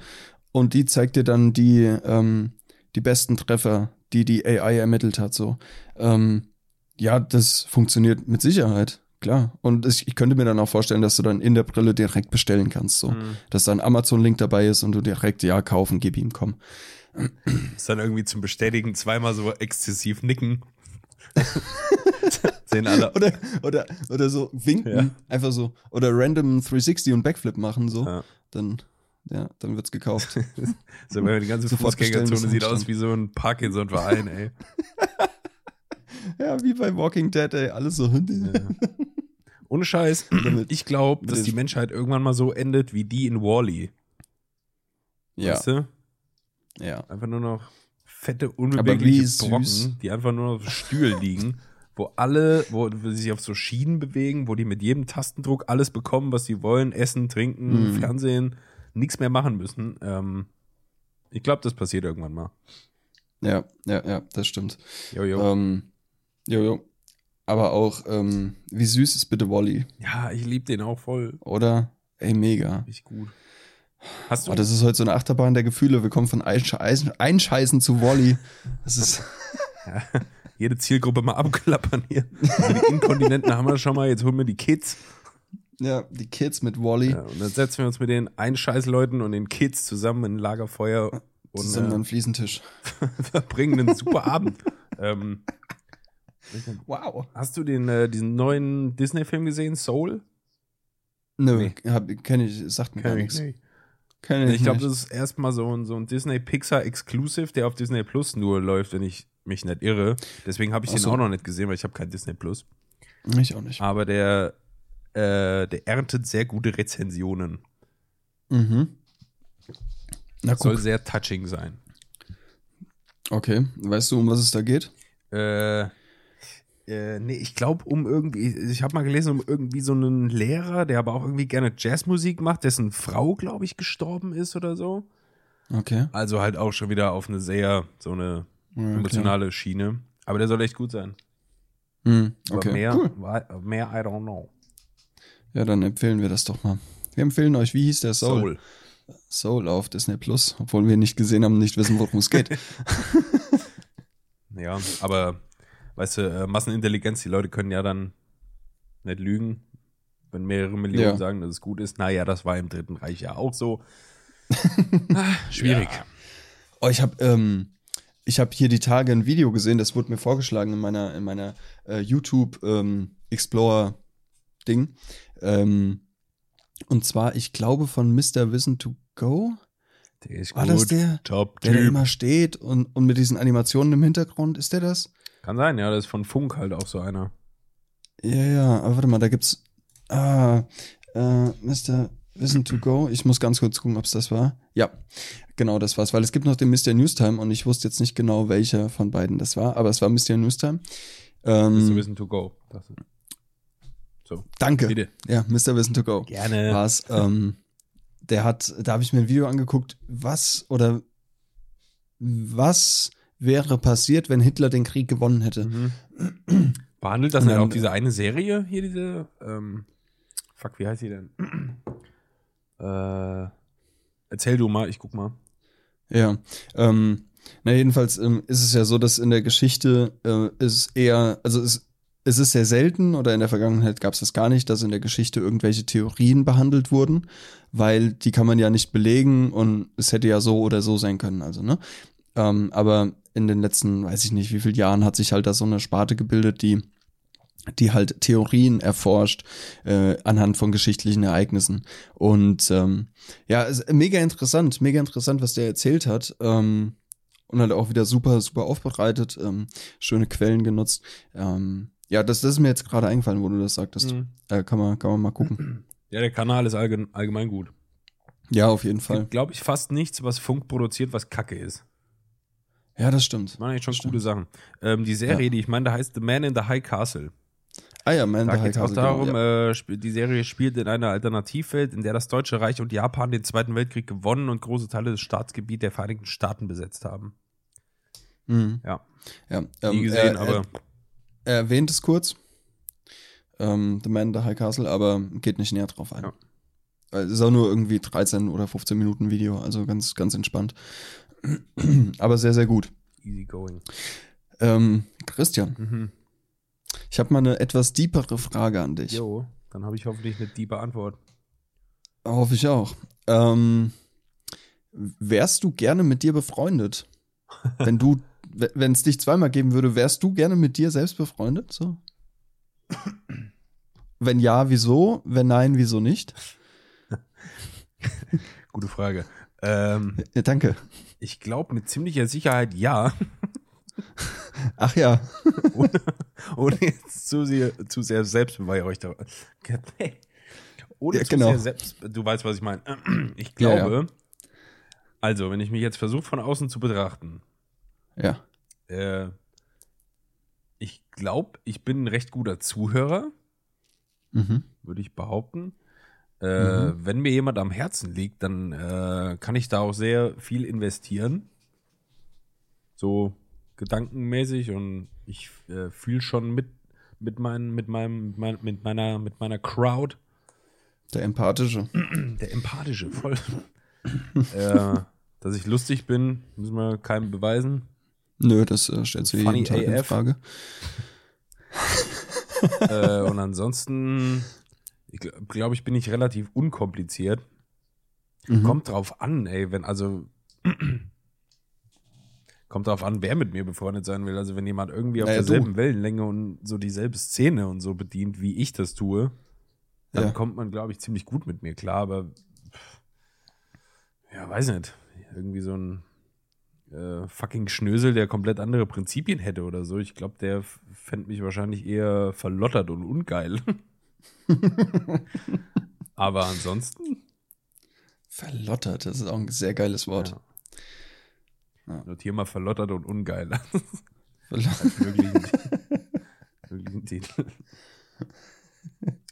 und die zeigt dir dann die, ähm, die besten Treffer, die die AI ermittelt hat. So. Ähm, ja, das funktioniert mit Sicherheit. Klar. Und ich, ich, könnte mir dann auch vorstellen, dass du dann in der Brille direkt bestellen kannst. So. Mhm. Dass da ein Amazon-Link dabei ist und du direkt, ja, kaufen, gib ihm, komm. Ist dann irgendwie zum Bestätigen zweimal so exzessiv nicken. Sehen alle. Oder, oder, oder so winken, ja. einfach so. Oder random 360 und Backflip machen, so. Ja. Dann, ja, dann wird's gekauft. so, wenn die ganze Fußgängerzone sieht aus wie so ein Parkinson-Verein, ey. ja, wie bei Walking Dead, ey, alles so. Ja. Ohne Scheiß, ich glaube, dass die Menschheit irgendwann mal so endet wie die in Wally. Ja. Weißt du? Ja. Einfach nur noch fette, unbewegliche Brocken, die einfach nur auf Stühlen liegen, wo alle, wo, sie sich auf so Schienen bewegen, wo die mit jedem Tastendruck alles bekommen, was sie wollen, essen, trinken, mhm. Fernsehen, nichts mehr machen müssen. Ähm, Ich glaube, das passiert irgendwann mal. Ja, ja, ja, das stimmt. Jojo. Ähm, jojo. Aber auch, ähm, wie süß ist bitte Wally? Ja, ich liebe den auch voll. Oder? Ey, mega. Richtig gut. Hast du? Oh, das ist heute so eine Achterbahn der Gefühle. Wir kommen von Einscheißen, Einscheißen zu Wally. Das ist. ja, jede Zielgruppe mal abklappern hier. Also die Inkontinenten haben wir schon mal, jetzt holen wir die Kids. Ja, die Kids mit Wally. Ja, und dann setzen wir uns mit den Einscheißleuten und den Kids zusammen in ein Lagerfeuer. Und, zusammen äh, an Fliesentisch. verbringen einen super Abend. ähm, wow. Hast du den, äh, diesen neuen Disney-Film gesehen, Soul? Nö, nee. kenne ich, sagt mir gar nichts. Nee. ich, ich glaube, das ist erstmal so ein, so ein Disney-Pixar-Exclusive, der auf Disney Plus nur läuft, wenn ich mich nicht irre. Deswegen habe ich den so. auch noch nicht gesehen, weil ich habe kein Disney Plus. Ich auch nicht. Aber der, äh, der erntet sehr gute Rezensionen. Mhm. Na, Soll sehr touching sein. Okay. Weißt du, um was es da geht? Äh, äh, nee, ich glaube um irgendwie, ich habe mal gelesen, um irgendwie so einen Lehrer, der aber auch irgendwie gerne Jazzmusik macht, dessen Frau, glaube ich, gestorben ist oder so. Okay. Also halt auch schon wieder auf eine sehr, so eine emotionale Schiene. Aber der soll echt gut sein. Mhm, okay. Aber mehr, cool. mehr, I don't know. Ja, dann empfehlen wir das doch mal. Wir empfehlen euch, wie hieß der Soul? Soul, Soul auf Disney Plus, obwohl wir nicht gesehen haben, nicht wissen, worum es geht. ja, aber weißt du, äh, Massenintelligenz, die Leute können ja dann nicht lügen, wenn mehrere Millionen ja. sagen, dass es gut ist. Naja, das war im Dritten Reich ja auch so. ah, schwierig. Ja. Oh, ich habe ähm, ich habe hier die Tage ein Video gesehen, das wurde mir vorgeschlagen in meiner in meiner äh, YouTube ähm, Explorer Ding. Ähm, und zwar, ich glaube von Mr. Wissen to Go. Der ist War gut. das der, Top der, der immer steht und, und mit diesen Animationen im Hintergrund? Ist der das? Kann sein, ja, das ist von Funk halt auch so einer. Ja, ja, aber warte mal, da gibt's. Ah, äh, Mr. Wissen to Go. Ich muss ganz kurz gucken, ob es das war. Ja, genau, das war's, weil es gibt noch den Mr. Newstime und ich wusste jetzt nicht genau, welcher von beiden das war, aber es war Mr. Newstime. Ähm, Mr. Wissen to Go. So. Danke. Bitte. Ja, Mr. Wissen to Go. Gerne. War's. Ähm, der hat, da habe ich mir ein Video angeguckt, was oder was wäre passiert, wenn Hitler den Krieg gewonnen hätte. Mhm. Behandelt das dann auch diese eine Serie hier, diese, ähm, fuck, wie heißt sie denn? äh, erzähl du mal, ich guck mal. Ja, ähm, na jedenfalls ähm, ist es ja so, dass in der Geschichte äh, ist eher, also es, es ist sehr selten oder in der Vergangenheit gab es das gar nicht, dass in der Geschichte irgendwelche Theorien behandelt wurden, weil die kann man ja nicht belegen und es hätte ja so oder so sein können, also ne. Ähm, aber in den letzten, weiß ich nicht, wie viele Jahren hat sich halt da so eine Sparte gebildet, die die halt Theorien erforscht äh, anhand von geschichtlichen Ereignissen. Und ähm, ja, ist mega interessant, mega interessant, was der erzählt hat. Ähm, und halt auch wieder super, super aufbereitet, ähm, schöne Quellen genutzt. Ähm, ja, das, das ist mir jetzt gerade eingefallen, wo du das sagtest. Mhm. Äh, kann, man, kann man mal gucken. Ja, der Kanal ist allgemein, allgemein gut. Ja, auf jeden Fall. Glaube ich fast nichts, was Funk produziert, was Kacke ist. Ja, das stimmt. Das waren eigentlich schon das coole stimmt. Sachen. Ähm, die Serie, ja. die ich meine, da heißt The Man in the High Castle. Ah ja, Man in the High Castle. auch darum, ja. äh, die Serie spielt in einer Alternativwelt, in der das Deutsche Reich und Japan den Zweiten Weltkrieg gewonnen und große Teile des Staatsgebiets der Vereinigten Staaten besetzt haben. Mhm. Ja. ja ähm, Nie gesehen, er, aber. Er, erwähnt es kurz. Ähm, The Man in the High Castle, aber geht nicht näher drauf ein. Ja. Es ist auch nur irgendwie 13 oder 15 Minuten Video, also ganz, ganz entspannt. Aber sehr, sehr gut. Easy going. Ähm, Christian, mhm. ich habe mal eine etwas deepere Frage an dich. Jo, dann habe ich hoffentlich eine diepe Antwort. Hoffe ich auch. Ähm, wärst du gerne mit dir befreundet? Wenn du, wenn es dich zweimal geben würde, wärst du gerne mit dir selbst befreundet? So? Wenn ja, wieso? Wenn nein, wieso nicht? Gute Frage. Ähm, ja, danke. Ich glaube mit ziemlicher Sicherheit ja. Ach ja. ohne, ohne jetzt zu sehr, zu sehr Selbstbeweihräuchter. Ohne ja, genau. sehr selbst, du weißt, was ich meine. Ich glaube, ja, ja. also, wenn ich mich jetzt versuche, von außen zu betrachten. Ja. Äh, ich glaube, ich bin ein recht guter Zuhörer. Mhm. Würde ich behaupten. Äh, mhm. Wenn mir jemand am Herzen liegt, dann äh, kann ich da auch sehr viel investieren. So gedankenmäßig und ich äh, fühle schon mit mit meinem mit meinem mit meiner mit meiner Crowd. Der empathische. Der empathische, voll. äh, dass ich lustig bin, müssen wir keinem beweisen. Nö, das äh, stellst du jeden Tag AF. in Frage. äh, und ansonsten, ich glaube, glaub, ich bin nicht relativ unkompliziert. Mhm. Kommt drauf an, ey, wenn, also, kommt drauf an, wer mit mir befreundet sein will. Also, wenn jemand irgendwie auf naja, derselben du. Wellenlänge und so dieselbe Szene und so bedient, wie ich das tue, dann ja. kommt man, glaube ich, ziemlich gut mit mir klar, aber, ja, weiß nicht. Irgendwie so ein äh, fucking Schnösel, der komplett andere Prinzipien hätte oder so. Ich glaube, der fände mich wahrscheinlich eher verlottert und ungeil. Aber ansonsten. Verlottert, das ist auch ein sehr geiles Wort. Ja. Ja. Notier mal verlottert und ungeil. Verlottert. Möglichen, möglichen Titel.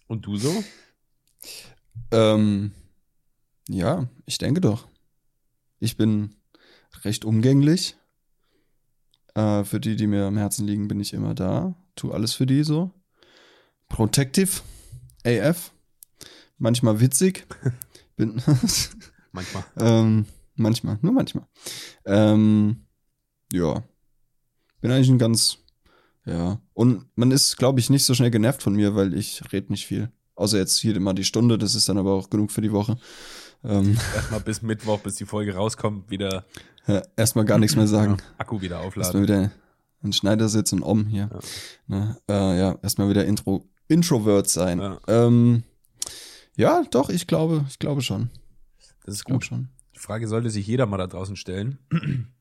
Und du so? Ähm, ja, ich denke doch. Ich bin recht umgänglich. Äh, für die, die mir am Herzen liegen, bin ich immer da. Tu alles für die so. Protective AF. Manchmal witzig. Bin manchmal. ähm, manchmal, nur manchmal. Ähm, ja. Bin eigentlich ein ganz, ja. Und man ist, glaube ich, nicht so schnell genervt von mir, weil ich rede nicht viel. Außer jetzt hier immer die Stunde, das ist dann aber auch genug für die Woche. Ähm, Erstmal bis Mittwoch, bis die Folge rauskommt, wieder. Ja, erstmal gar nichts mehr sagen. Akku wieder aufladen. Erstmal wieder ein Schneidersitz und Om hier. Ja, ne? äh, ja erstmal wieder Intro, Introvert sein. Ja. Ähm, ja, doch, ich glaube, ich glaube schon. Das ist gut. Schon. Die Frage sollte sich jeder mal da draußen stellen.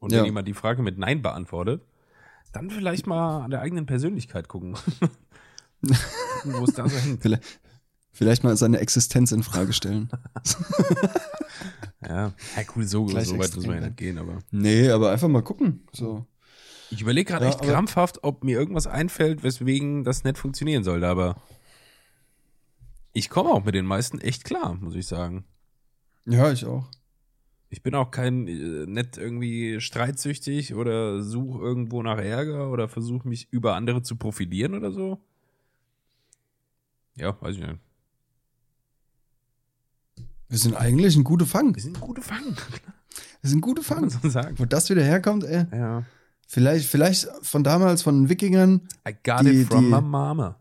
Und wenn jemand die Frage mit Nein beantwortet, dann vielleicht mal an der eigenen Persönlichkeit gucken. Wo es da so hängt. Vielleicht, Vielleicht mal seine Existenz in Frage stellen. ja, ja, cool, so, so weit muss man ja nicht gehen, aber. Nee, aber einfach mal gucken. So. Ich überlege gerade ja, echt krampfhaft, ob mir irgendwas einfällt, weswegen das nicht funktionieren sollte, aber ich komme auch mit den meisten echt klar, muss ich sagen. Ja, ich auch. Ich bin auch kein äh, nett irgendwie streitsüchtig oder suche irgendwo nach Ärger oder versuche mich über andere zu profilieren oder so. Ja, weiß ich nicht. Wir sind eigentlich ein guter Fang. Wir sind ein guter Fang. Wir sind ein guter Fang. So sagen. Wo das wieder herkommt, ey. Ja. Vielleicht, vielleicht von damals, von den Wikingern. I got die, it from die, my mama.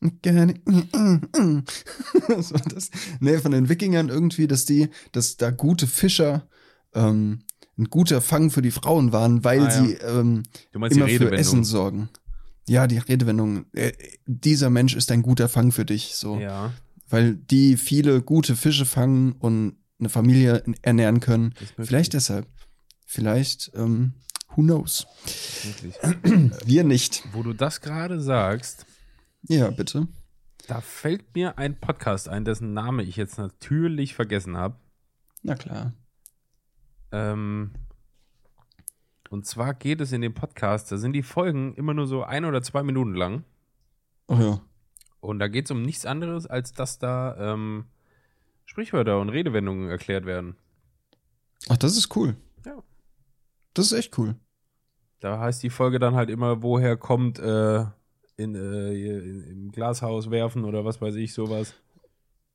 Was war das? Nee, von den Wikingern irgendwie, dass die, dass da gute Fischer ähm, ein guter Fang für die Frauen waren, weil ah, sie ja. ähm, immer für Essen sorgen. Ja, die Redewendung, äh, dieser Mensch ist ein guter Fang für dich. So. Ja weil die viele gute Fische fangen und eine Familie ernähren können. Vielleicht deshalb. Vielleicht, ähm, who knows? Wir nicht. Wo du das gerade sagst. Ja, bitte. Da fällt mir ein Podcast ein, dessen Name ich jetzt natürlich vergessen habe. Na klar. Ähm, und zwar geht es in dem Podcast, da sind die Folgen immer nur so ein oder zwei Minuten lang. Ach ja. Und da geht es um nichts anderes, als dass da ähm, Sprichwörter und Redewendungen erklärt werden. Ach, das ist cool. Ja. Das ist echt cool. Da heißt die Folge dann halt immer, woher kommt äh, in, äh, in, im Glashaus werfen oder was weiß ich, sowas.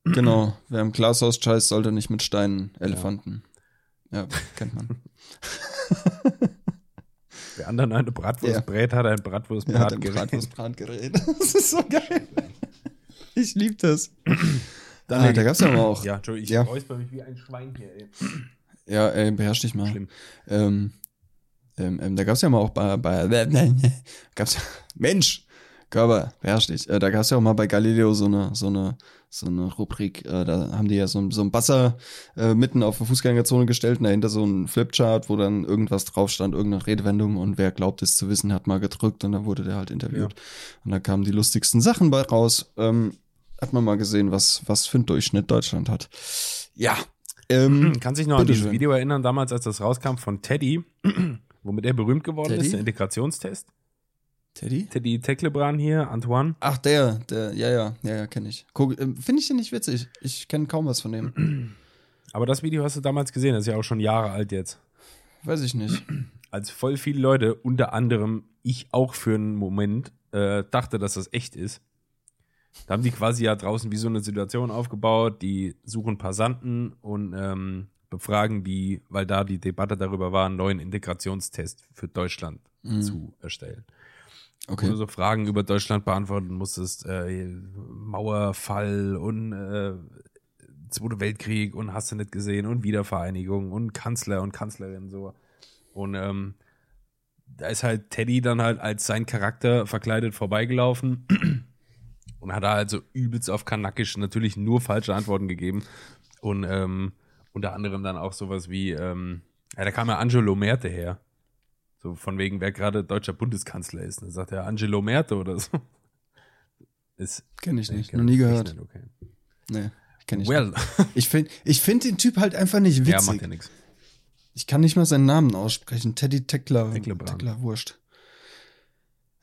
Genau, wer im Glashaus scheißt, sollte nicht mit Steinen Elefanten. Ja, ja kennt man. Wer anderen eine Bratwurst ja. brät, hat ein Bratwurstbratgerät. Ja, Bratwurstbratgerät. Das ist so geil. Ich liebe das. Dann, ah, da gab's ja auch. Ja, Entschuldigung, ich ja. räusper mich wie ein Schwein hier, ey. Ja, ey, beherrsch dich mal. Schlimm. Ähm, ähm, ähm, da gab's ja mal auch bei, bei gab's Mensch, Körper, beherrsch dich. Äh, da gab's ja auch mal bei Galileo so eine, so eine so eine Rubrik, äh, da haben die ja so, so ein Buzzer äh, mitten auf der Fußgängerzone gestellt und dahinter so ein Flipchart, wo dann irgendwas drauf stand, irgendeine Redewendung und wer glaubt es zu wissen, hat mal gedrückt und dann wurde der halt interviewt. Ja. Und da kamen die lustigsten Sachen bei raus. Ähm, hat man mal gesehen, was, was für ein Durchschnitt Deutschland hat. Ja. Ähm, Kann sich noch an dieses. Video erinnern, damals, als das rauskam von Teddy, womit er berühmt geworden Teddy? ist, der Integrationstest? Teddy? Teddy Tecklebran hier, Antoine. Ach, der, der, ja, ja, ja, ja, kenne ich. Ähm, finde ich den nicht witzig. Ich kenne kaum was von dem. Aber das Video hast du damals gesehen, das ist ja auch schon Jahre alt jetzt. Weiß ich nicht. Als voll viele Leute, unter anderem ich auch für einen Moment, äh, dachte, dass das echt ist. Da haben die quasi ja draußen wie so eine Situation aufgebaut, die suchen Passanten und ähm, befragen die, weil da die Debatte darüber war, einen neuen Integrationstest für Deutschland mhm. zu erstellen. Okay. Wo du so Fragen über Deutschland beantworten musstest, äh, Mauerfall und äh, Zweite Weltkrieg und hast du nicht gesehen und Wiedervereinigung und Kanzler und Kanzlerin so. Und ähm, da ist halt Teddy dann halt als sein Charakter verkleidet vorbeigelaufen und hat da halt so übelst auf Kanakisch natürlich nur falsche Antworten gegeben. Und ähm, unter anderem dann auch sowas wie, ähm, ja, da kam ja Angelo Merte her. So von wegen, wer gerade deutscher Bundeskanzler ist. Dann sagt er Angelo Merte oder so. Ist, Kenn ich nicht, noch nie gehört. Nicht, okay. Nee, kenn ich well. nicht. Ich finde ich find den Typ halt einfach nicht witzig. Ja, macht ja nichts. Ich kann nicht mal seinen Namen aussprechen. Teddy Teckler. Teckler Wurscht.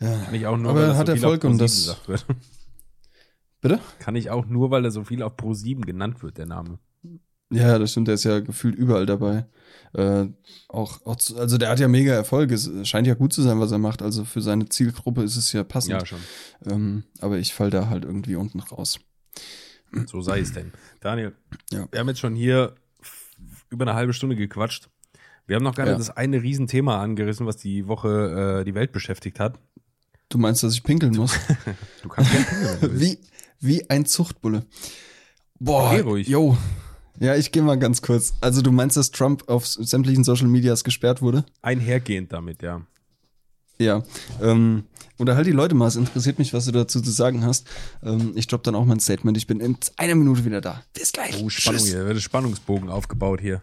Ja. Kann ich auch nur, Aber er hat so Erfolg und das. Bitte? Kann ich auch nur, weil er so viel auf Pro7 genannt wird, der Name. Ja, das stimmt, der ist ja gefühlt überall dabei. Äh, auch, auch zu, also der hat ja mega Erfolg. Es scheint ja gut zu sein, was er macht. Also für seine Zielgruppe ist es ja passend. Ja, schon. Ähm, aber ich fall da halt irgendwie unten raus. So sei es denn. Daniel, ja. wir haben jetzt schon hier über eine halbe Stunde gequatscht. Wir haben noch gar nicht ja. das eine Riesenthema angerissen, was die Woche äh, die Welt beschäftigt hat. Du meinst, dass ich pinkeln muss? du kannst gerne pinkeln. Wie, wie ein Zuchtbulle. Boah, Geh ruhig. yo, ja, ich gehe mal ganz kurz. Also du meinst, dass Trump auf sämtlichen Social Medias gesperrt wurde? Einhergehend damit, ja. Ja. Ähm, unterhalt die Leute mal, es interessiert mich, was du dazu zu sagen hast. Ähm, ich droppe dann auch mein Statement. Ich bin in einer Minute wieder da. Bis gleich. Oh, Spannung Tschüss. hier, wird Spannungsbogen aufgebaut hier.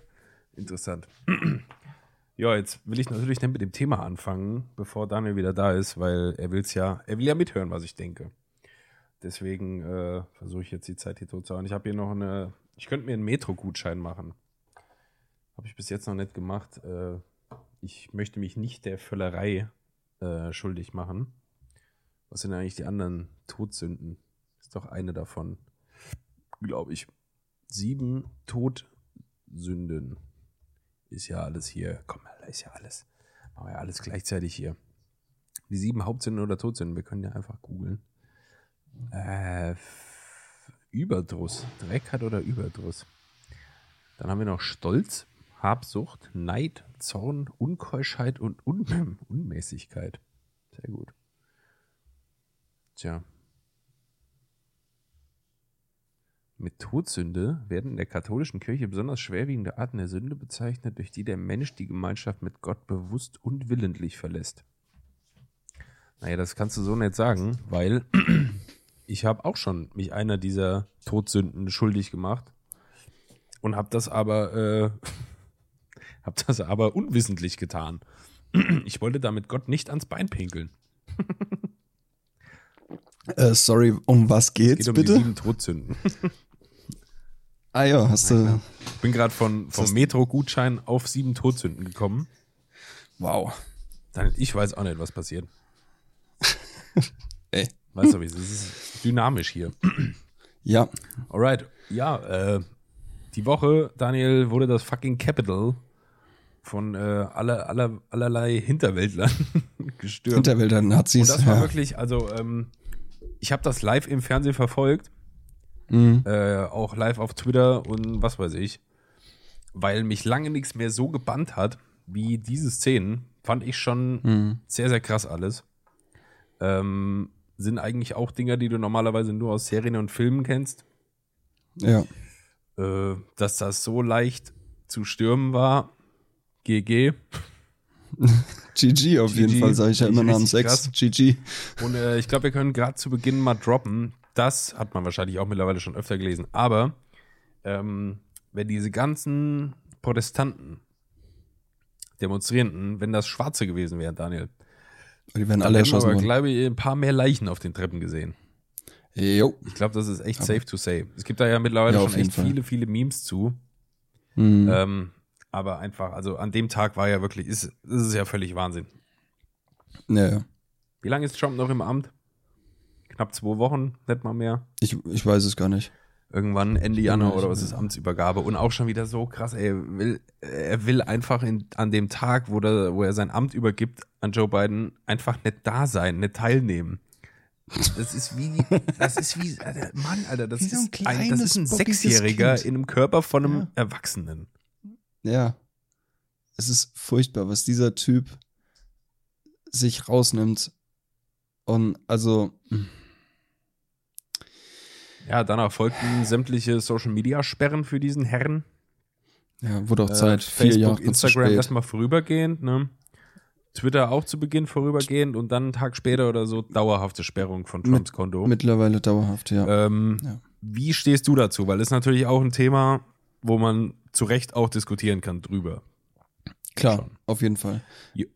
Interessant. ja, jetzt will ich natürlich nicht mit dem Thema anfangen, bevor Daniel wieder da ist, weil er will's ja, er will ja mithören, was ich denke. Deswegen äh, versuche ich jetzt die Zeit hier tot zu haben. Ich habe hier noch eine ich könnte mir einen Metro-Gutschein machen. Habe ich bis jetzt noch nicht gemacht. Äh, ich möchte mich nicht der Völlerei äh, schuldig machen. Was sind eigentlich die anderen Todsünden? Ist doch eine davon, glaube ich. Sieben Todsünden. Ist ja alles hier. Komm, da ist ja alles. Machen wir ja alles gleichzeitig hier. Die sieben Hauptsünden oder Todsünden. Wir können ja einfach googeln. Äh, Überdruss. Dreckheit oder Überdruss. Dann haben wir noch Stolz, Habsucht, Neid, Zorn, Unkeuschheit und Un Unmäßigkeit. Sehr gut. Tja. Mit Todsünde werden in der katholischen Kirche besonders schwerwiegende Arten der Sünde bezeichnet, durch die der Mensch die Gemeinschaft mit Gott bewusst und willentlich verlässt. Naja, das kannst du so nicht sagen, weil ich habe auch schon mich einer dieser Todsünden schuldig gemacht und habe das aber äh, habe das aber unwissentlich getan. Ich wollte damit Gott nicht ans Bein pinkeln. äh, sorry, um was geht's es geht um bitte? Die sieben Todsünden. ah ja, hast du. Ich bin gerade von vom Metro-Gutschein auf sieben Todsünden gekommen. Wow. Dann, ich weiß auch nicht, was passiert. Ey. Weißt du, wie es ist dynamisch hier. Ja. Alright. Ja, äh, die Woche, Daniel, wurde das fucking Capital von äh, aller, aller, allerlei Hinterwäldlern gestürmt. Hinterwäldlern, Nazis. Und das war ja. wirklich, also ähm, ich habe das live im Fernsehen verfolgt. Mhm. Äh, auch live auf Twitter und was weiß ich. Weil mich lange nichts mehr so gebannt hat, wie diese Szenen. Fand ich schon mhm. sehr, sehr krass alles. Ähm, sind eigentlich auch Dinger, die du normalerweise nur aus Serien und Filmen kennst. Ja. Äh, dass das so leicht zu stürmen war, GG. GG auf GG, jeden Fall, sage ich ja immer namens Sex. GG. Und äh, ich glaube, wir können gerade zu Beginn mal droppen. Das hat man wahrscheinlich auch mittlerweile schon öfter gelesen. Aber ähm, wenn diese ganzen Protestanten, Demonstrierenden, wenn das Schwarze gewesen wären, Daniel, die werden alle erschossen. Glaube ich, ein paar mehr Leichen auf den Treppen gesehen. Jo. Ich glaube, das ist echt aber safe to say. Es gibt da ja mittlerweile ja, schon echt Fall. viele, viele Memes zu. Mhm. Ähm, aber einfach, also an dem Tag war ja wirklich, ist, ist es ja völlig Wahnsinn. Ja, Wie lange ist Trump noch im Amt? Knapp zwei Wochen, nicht mal mehr. Ich, ich weiß es gar nicht. Irgendwann Ende Januar oder was ist Amtsübergabe und auch schon wieder so krass, ey, er will, er will einfach in, an dem Tag, wo, der, wo er sein Amt übergibt an Joe Biden, einfach nicht da sein, nicht teilnehmen. Das ist wie, das ist wie, Mann, Alter, das, ist, ein, ein, das ist ein Sechsjähriger kind. in einem Körper von einem ja. Erwachsenen. Ja. Es ist furchtbar, was dieser Typ sich rausnimmt. Und also. Ja, danach folgten sämtliche Social Media Sperren für diesen Herrn. Ja, wurde auch Zeit. Äh, Facebook, Instagram erstmal vorübergehend, ne? Twitter auch zu Beginn vorübergehend und dann einen Tag später oder so dauerhafte Sperrung von Trumps Mit, Konto. Mittlerweile dauerhaft, ja. Ähm, ja. Wie stehst du dazu? Weil das ist natürlich auch ein Thema, wo man zu Recht auch diskutieren kann drüber. Klar, Schon. auf jeden Fall.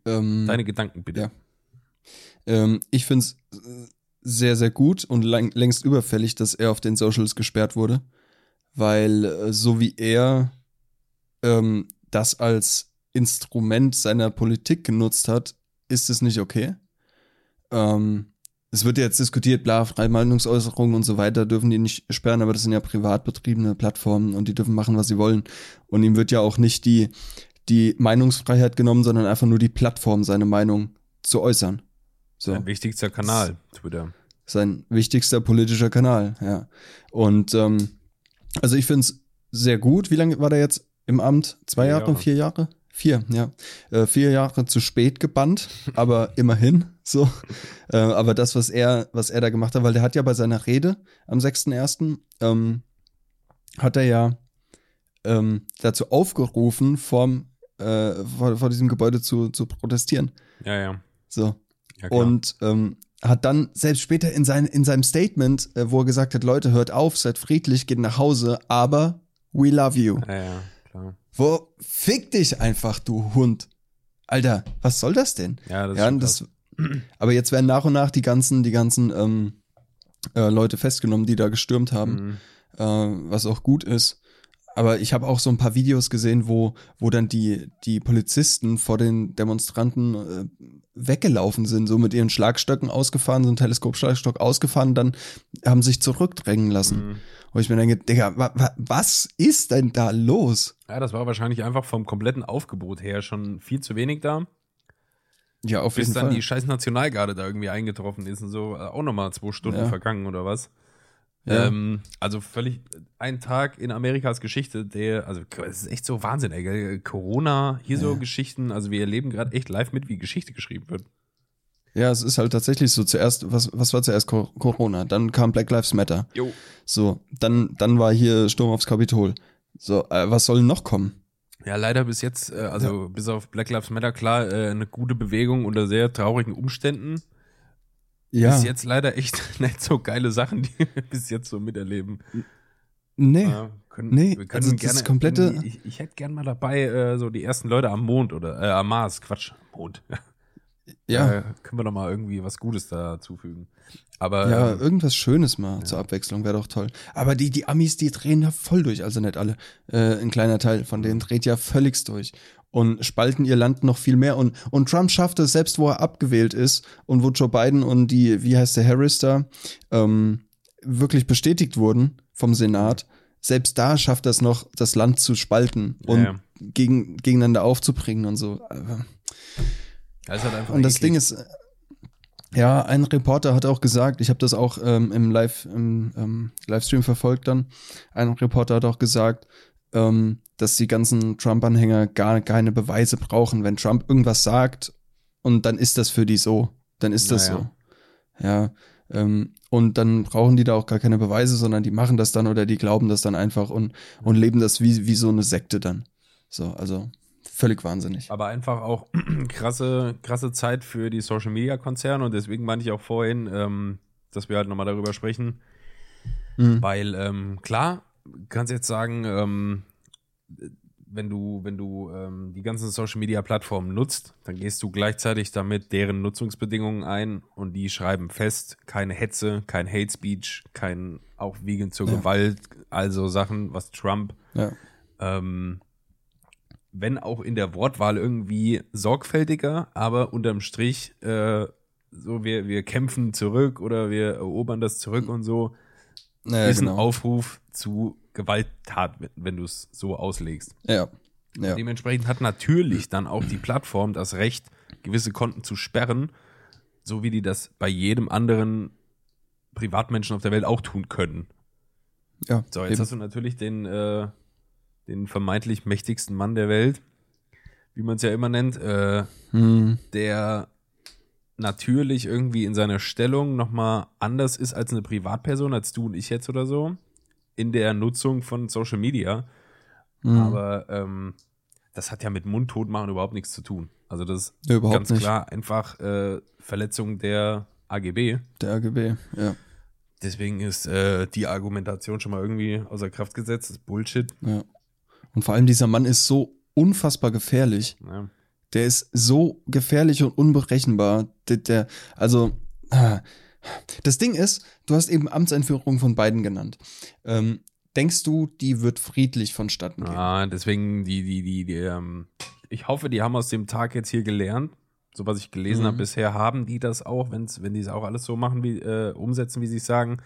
Ähm, Deine Gedanken bitte. Ja. Ähm, ich finde es sehr, sehr gut und lang, längst überfällig, dass er auf den Socials gesperrt wurde, weil äh, so wie er ähm, das als Instrument seiner Politik genutzt hat, ist es nicht okay. Ähm, es wird jetzt diskutiert, bla, Freimeinungsäußerungen und so weiter dürfen die nicht sperren, aber das sind ja privat betriebene Plattformen und die dürfen machen, was sie wollen. Und ihm wird ja auch nicht die, die Meinungsfreiheit genommen, sondern einfach nur die Plattform, seine Meinung zu äußern. So. Sein wichtigster Kanal, Twitter. Sein wichtigster politischer Kanal, ja. Und ähm, also ich finde es sehr gut. Wie lange war der jetzt im Amt? Zwei Jahre, Jahre, vier Jahre? Vier, ja. Äh, vier Jahre zu spät gebannt, aber immerhin so. Äh, aber das, was er, was er da gemacht hat, weil der hat ja bei seiner Rede am 6.1. Ähm, hat er ja ähm, dazu aufgerufen, vorm, äh, vor, vor diesem Gebäude zu, zu protestieren. Ja, ja. So. Ja, und ähm, hat dann selbst später in, sein, in seinem Statement, äh, wo er gesagt hat, Leute, hört auf, seid friedlich, geht nach Hause, aber we love you. Ja, ja, klar. Wo fick dich einfach, du Hund. Alter, was soll das denn? Ja, das, ja, das Aber jetzt werden nach und nach die ganzen, die ganzen ähm, äh, Leute festgenommen, die da gestürmt haben, mhm. äh, was auch gut ist. Aber ich habe auch so ein paar Videos gesehen, wo, wo dann die, die Polizisten vor den Demonstranten äh, weggelaufen sind, so mit ihren Schlagstöcken ausgefahren, so ein Teleskopschlagstock ausgefahren, dann haben sich zurückdrängen lassen. Mhm. Wo ich mir denke, Digga, wa, wa, was ist denn da los? Ja, das war wahrscheinlich einfach vom kompletten Aufgebot her schon viel zu wenig da. Ja, auf Bis jeden dann Fall. die scheiß Nationalgarde da irgendwie eingetroffen ist und so, äh, auch nochmal zwei Stunden ja. vergangen oder was. Ja. Ähm, also völlig ein Tag in Amerikas Geschichte, der, also es ist echt so Wahnsinn, ey. Corona, hier ja. so Geschichten, also wir erleben gerade echt live mit, wie Geschichte geschrieben wird. Ja, es ist halt tatsächlich so. Zuerst, was, was war zuerst Corona? Dann kam Black Lives Matter. Jo. So, dann, dann war hier Sturm aufs Kapitol. So, äh, was soll noch kommen? Ja, leider bis jetzt, äh, also ja. bis auf Black Lives Matter, klar, äh, eine gute Bewegung unter sehr traurigen Umständen. Ja. Bis jetzt leider echt nicht so geile Sachen, die wir bis jetzt so miterleben. Nee. Äh, können, nee, wir können also gerne, das komplette. Ich, ich hätte gern mal dabei äh, so die ersten Leute am Mond oder äh, am Mars, Quatsch, Mond. Ja. Äh, können wir doch mal irgendwie was Gutes dazufügen. Aber ja, ähm, irgendwas Schönes mal ja. zur Abwechslung wäre doch toll. Aber die die Amis, die drehen ja voll durch, also nicht alle. Äh, ein kleiner Teil von denen dreht ja völligst durch und spalten ihr Land noch viel mehr und und Trump schafft es selbst, wo er abgewählt ist und wo Joe Biden und die wie heißt der Harris da ähm, wirklich bestätigt wurden vom Senat. Selbst da schafft er es noch, das Land zu spalten und ja. gegen, gegeneinander aufzubringen und so. Das halt und das eklig. Ding ist, ja, ein Reporter hat auch gesagt, ich habe das auch ähm, im Live im ähm, Livestream verfolgt dann. Ein Reporter hat auch gesagt, ähm, dass die ganzen Trump-Anhänger gar keine Beweise brauchen, wenn Trump irgendwas sagt und dann ist das für die so, dann ist das naja. so. Ja, ähm, und dann brauchen die da auch gar keine Beweise, sondern die machen das dann oder die glauben das dann einfach und und leben das wie wie so eine Sekte dann. So, also völlig wahnsinnig. Aber einfach auch krasse, krasse Zeit für die Social Media Konzerne und deswegen meinte ich auch vorhin, ähm, dass wir halt nochmal darüber sprechen. Mhm. Weil, ähm, klar, kannst jetzt sagen, ähm, wenn du, wenn du ähm, die ganzen Social Media Plattformen nutzt, dann gehst du gleichzeitig damit deren Nutzungsbedingungen ein und die schreiben fest, keine Hetze, kein Hate Speech, kein Aufwiegen zur ja. Gewalt, also Sachen, was Trump ja. ähm, wenn auch in der Wortwahl irgendwie sorgfältiger, aber unterm Strich äh, so wir, wir kämpfen zurück oder wir erobern das zurück und so, naja, ist genau. ein Aufruf zu Gewalttat, wenn du es so auslegst. Ja. ja. Dementsprechend hat natürlich dann auch die Plattform das Recht, gewisse Konten zu sperren, so wie die das bei jedem anderen Privatmenschen auf der Welt auch tun können. Ja. So, jetzt eben. hast du natürlich den, äh, den vermeintlich mächtigsten Mann der Welt, wie man es ja immer nennt, äh, hm. der natürlich irgendwie in seiner Stellung nochmal anders ist als eine Privatperson, als du und ich jetzt oder so, in der Nutzung von Social Media. Mhm. Aber ähm, das hat ja mit Mundtot machen überhaupt nichts zu tun. Also das ist ja, ganz nicht. klar einfach äh, Verletzung der AGB. Der AGB, ja. Deswegen ist äh, die Argumentation schon mal irgendwie außer Kraft gesetzt. Das ist Bullshit. Ja. Und vor allem dieser Mann ist so unfassbar gefährlich. Ja. Der ist so gefährlich und unberechenbar. Der, der, also, ah. Das Ding ist, du hast eben Amtseinführung von beiden genannt. Ähm, denkst du, die wird friedlich vonstatten gehen? Ah, deswegen die, die, die, die ähm, ich hoffe, die haben aus dem Tag jetzt hier gelernt. So was ich gelesen mhm. habe bisher, haben die das auch, wenn's, wenn die es auch alles so machen, wie, äh, umsetzen, wie sie es sagen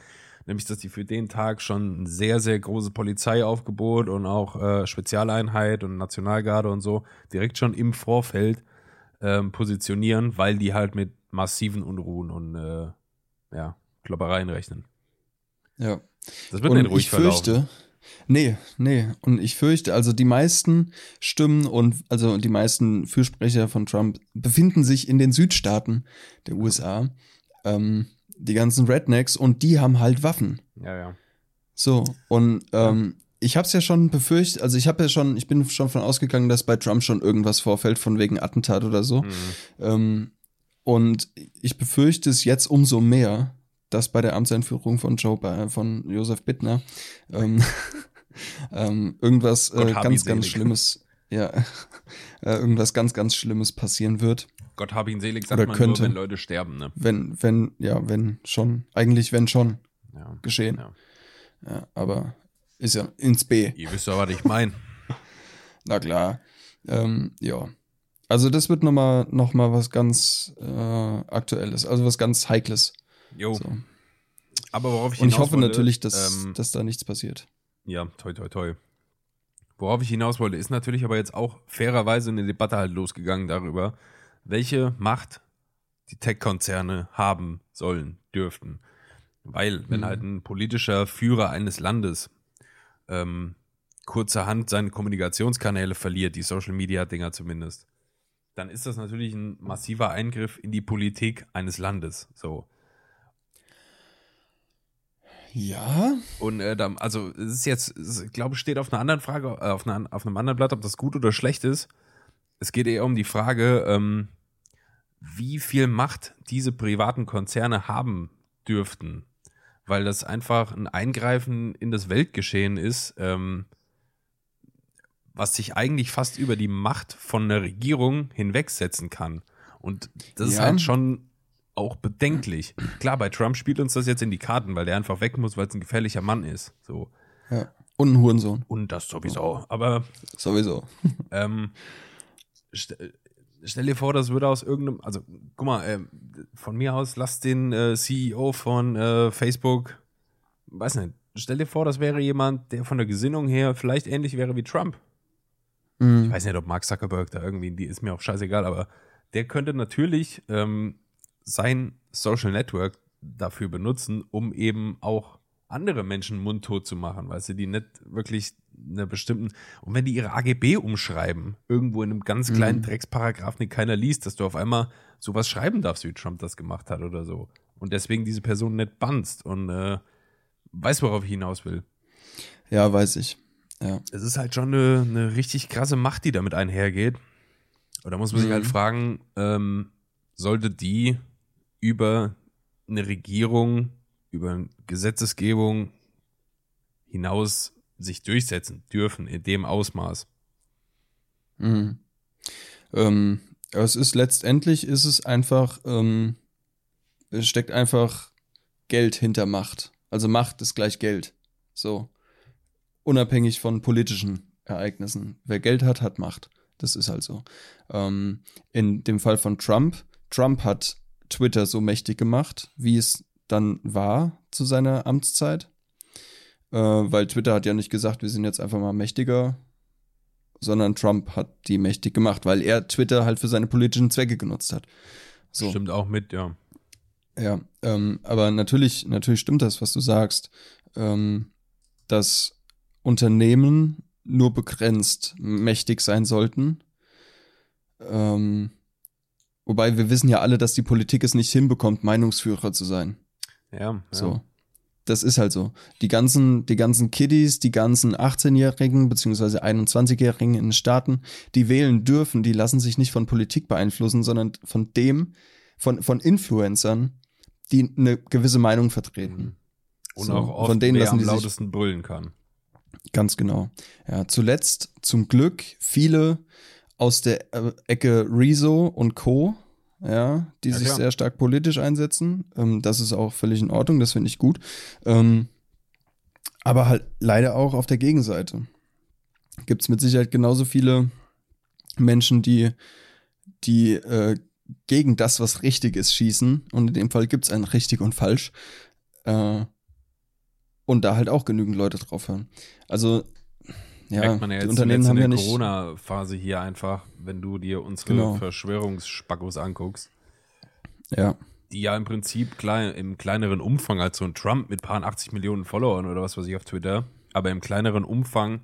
nämlich dass die für den Tag schon ein sehr, sehr großes Polizeiaufgebot und auch äh, Spezialeinheit und Nationalgarde und so direkt schon im Vorfeld ähm, positionieren, weil die halt mit massiven Unruhen und äh, ja, Kloppereien rechnen. Ja. Das wird und nicht ruhig ich fürchte, verlaufen. Nee, nee. Und ich fürchte, also die meisten Stimmen und also die meisten Fürsprecher von Trump befinden sich in den Südstaaten der USA. Ähm, die ganzen Rednecks und die haben halt Waffen. Ja, ja. So, und ähm, ich habe es ja schon befürchtet, also ich habe ja schon, ich bin schon von ausgegangen, dass bei Trump schon irgendwas vorfällt von wegen Attentat oder so. Mhm. Ähm, und ich befürchte es jetzt umso mehr, dass bei der Amtseinführung von Joe, äh, von Josef Bittner ähm, ähm, irgendwas äh, ganz, ganz Schlimmes, ja, äh, irgendwas ganz, ganz Schlimmes passieren wird. Gott habe ihn selig, sagt Oder man könnte, nur, wenn Leute sterben, ne? Wenn, wenn, ja, wenn schon. Eigentlich wenn schon ja, geschehen. Ja. ja. aber ist ja ins B. Ihr wisst doch, was ich meine. Na klar. Ähm, ja. Also das wird nochmal noch mal was ganz äh, Aktuelles, also was ganz Heikles. Jo. So. Aber worauf ich Und ich hoffe wollte, natürlich, dass, ähm, dass da nichts passiert. Ja, toi, toi, toi. Worauf ich hinaus wollte, ist natürlich aber jetzt auch fairerweise eine Debatte halt losgegangen darüber, welche Macht die Tech-Konzerne haben sollen, dürften. Weil, wenn mhm. halt ein politischer Führer eines Landes ähm, kurzerhand seine Kommunikationskanäle verliert, die Social-Media-Dinger zumindest, dann ist das natürlich ein massiver Eingriff in die Politik eines Landes. So. Ja. Und äh, da, also es ist jetzt, ich glaube, steht auf einer anderen Frage, äh, auf, einer, auf einem anderen Blatt, ob das gut oder schlecht ist. Es geht eher um die Frage, ähm, wie viel Macht diese privaten Konzerne haben dürften, weil das einfach ein Eingreifen in das Weltgeschehen ist, ähm, was sich eigentlich fast über die Macht von einer Regierung hinwegsetzen kann. Und das ja. ist halt schon auch bedenklich. Klar, bei Trump spielt uns das jetzt in die Karten, weil der einfach weg muss, weil es ein gefährlicher Mann ist. So. Ja. Und ein Hurensohn. Und das sowieso. Aber sowieso. Ähm, stell dir vor, das würde aus irgendeinem, also guck mal, äh, von mir aus, lass den äh, CEO von äh, Facebook, weiß nicht, stell dir vor, das wäre jemand, der von der Gesinnung her vielleicht ähnlich wäre wie Trump. Mhm. Ich weiß nicht, ob Mark Zuckerberg da irgendwie, die ist mir auch scheißegal, aber der könnte natürlich ähm, sein Social Network dafür benutzen, um eben auch andere Menschen mundtot zu machen, weißt du, die nicht wirklich einer bestimmten, und wenn die ihre AGB umschreiben, irgendwo in einem ganz kleinen mhm. Drecksparagraphen, den keiner liest, dass du auf einmal sowas schreiben darfst, wie Trump das gemacht hat oder so. Und deswegen diese Person nicht bannst und äh, weiß, worauf ich hinaus will. Ja, weiß ich. Ja. Es ist halt schon eine, eine richtig krasse Macht, die damit einhergeht. Und da muss man mhm. sich halt mhm. fragen, ähm, sollte die über eine Regierung, über Gesetzesgebung hinaus sich durchsetzen dürfen in dem Ausmaß. Mhm. Ähm, es ist letztendlich ist es einfach, ähm, es steckt einfach Geld hinter Macht. Also Macht ist gleich Geld. So. Unabhängig von politischen Ereignissen. Wer Geld hat, hat Macht. Das ist halt so. Ähm, in dem Fall von Trump, Trump hat Twitter so mächtig gemacht, wie es dann war zu seiner Amtszeit. Äh, weil Twitter hat ja nicht gesagt, wir sind jetzt einfach mal mächtiger, sondern Trump hat die mächtig gemacht, weil er Twitter halt für seine politischen Zwecke genutzt hat. So. Stimmt auch mit, ja. Ja, ähm, aber natürlich, natürlich stimmt das, was du sagst, ähm, dass Unternehmen nur begrenzt mächtig sein sollten. Ähm, wobei wir wissen ja alle, dass die Politik es nicht hinbekommt, Meinungsführer zu sein. Ja, ja. So. Das ist halt so. Die ganzen, die ganzen Kiddies, die ganzen 18-Jährigen beziehungsweise 21-Jährigen in den Staaten, die wählen dürfen, die lassen sich nicht von Politik beeinflussen, sondern von dem, von, von Influencern, die eine gewisse Meinung vertreten. Mhm. Und so, auch oft, von denen wer am lautesten brüllen kann. Ganz genau. Ja, zuletzt zum Glück viele aus der äh, Ecke Rezo und Co., ja, die ja, sich sehr stark politisch einsetzen. Ähm, das ist auch völlig in Ordnung, das finde ich gut. Ähm, aber halt leider auch auf der Gegenseite gibt es mit Sicherheit genauso viele Menschen, die, die äh, gegen das, was richtig ist, schießen. Und in dem Fall gibt es ein richtig und falsch. Äh, und da halt auch genügend Leute drauf hören. Also, ja, Merkt man ja die Unternehmen haben ja nicht. Corona-Phase hier einfach, wenn du dir unsere genau. Verschwörungsspackos anguckst. Ja. Die ja im Prinzip klein, im kleineren Umfang als so ein Trump mit paar 80 Millionen Followern oder was weiß ich auf Twitter, aber im kleineren Umfang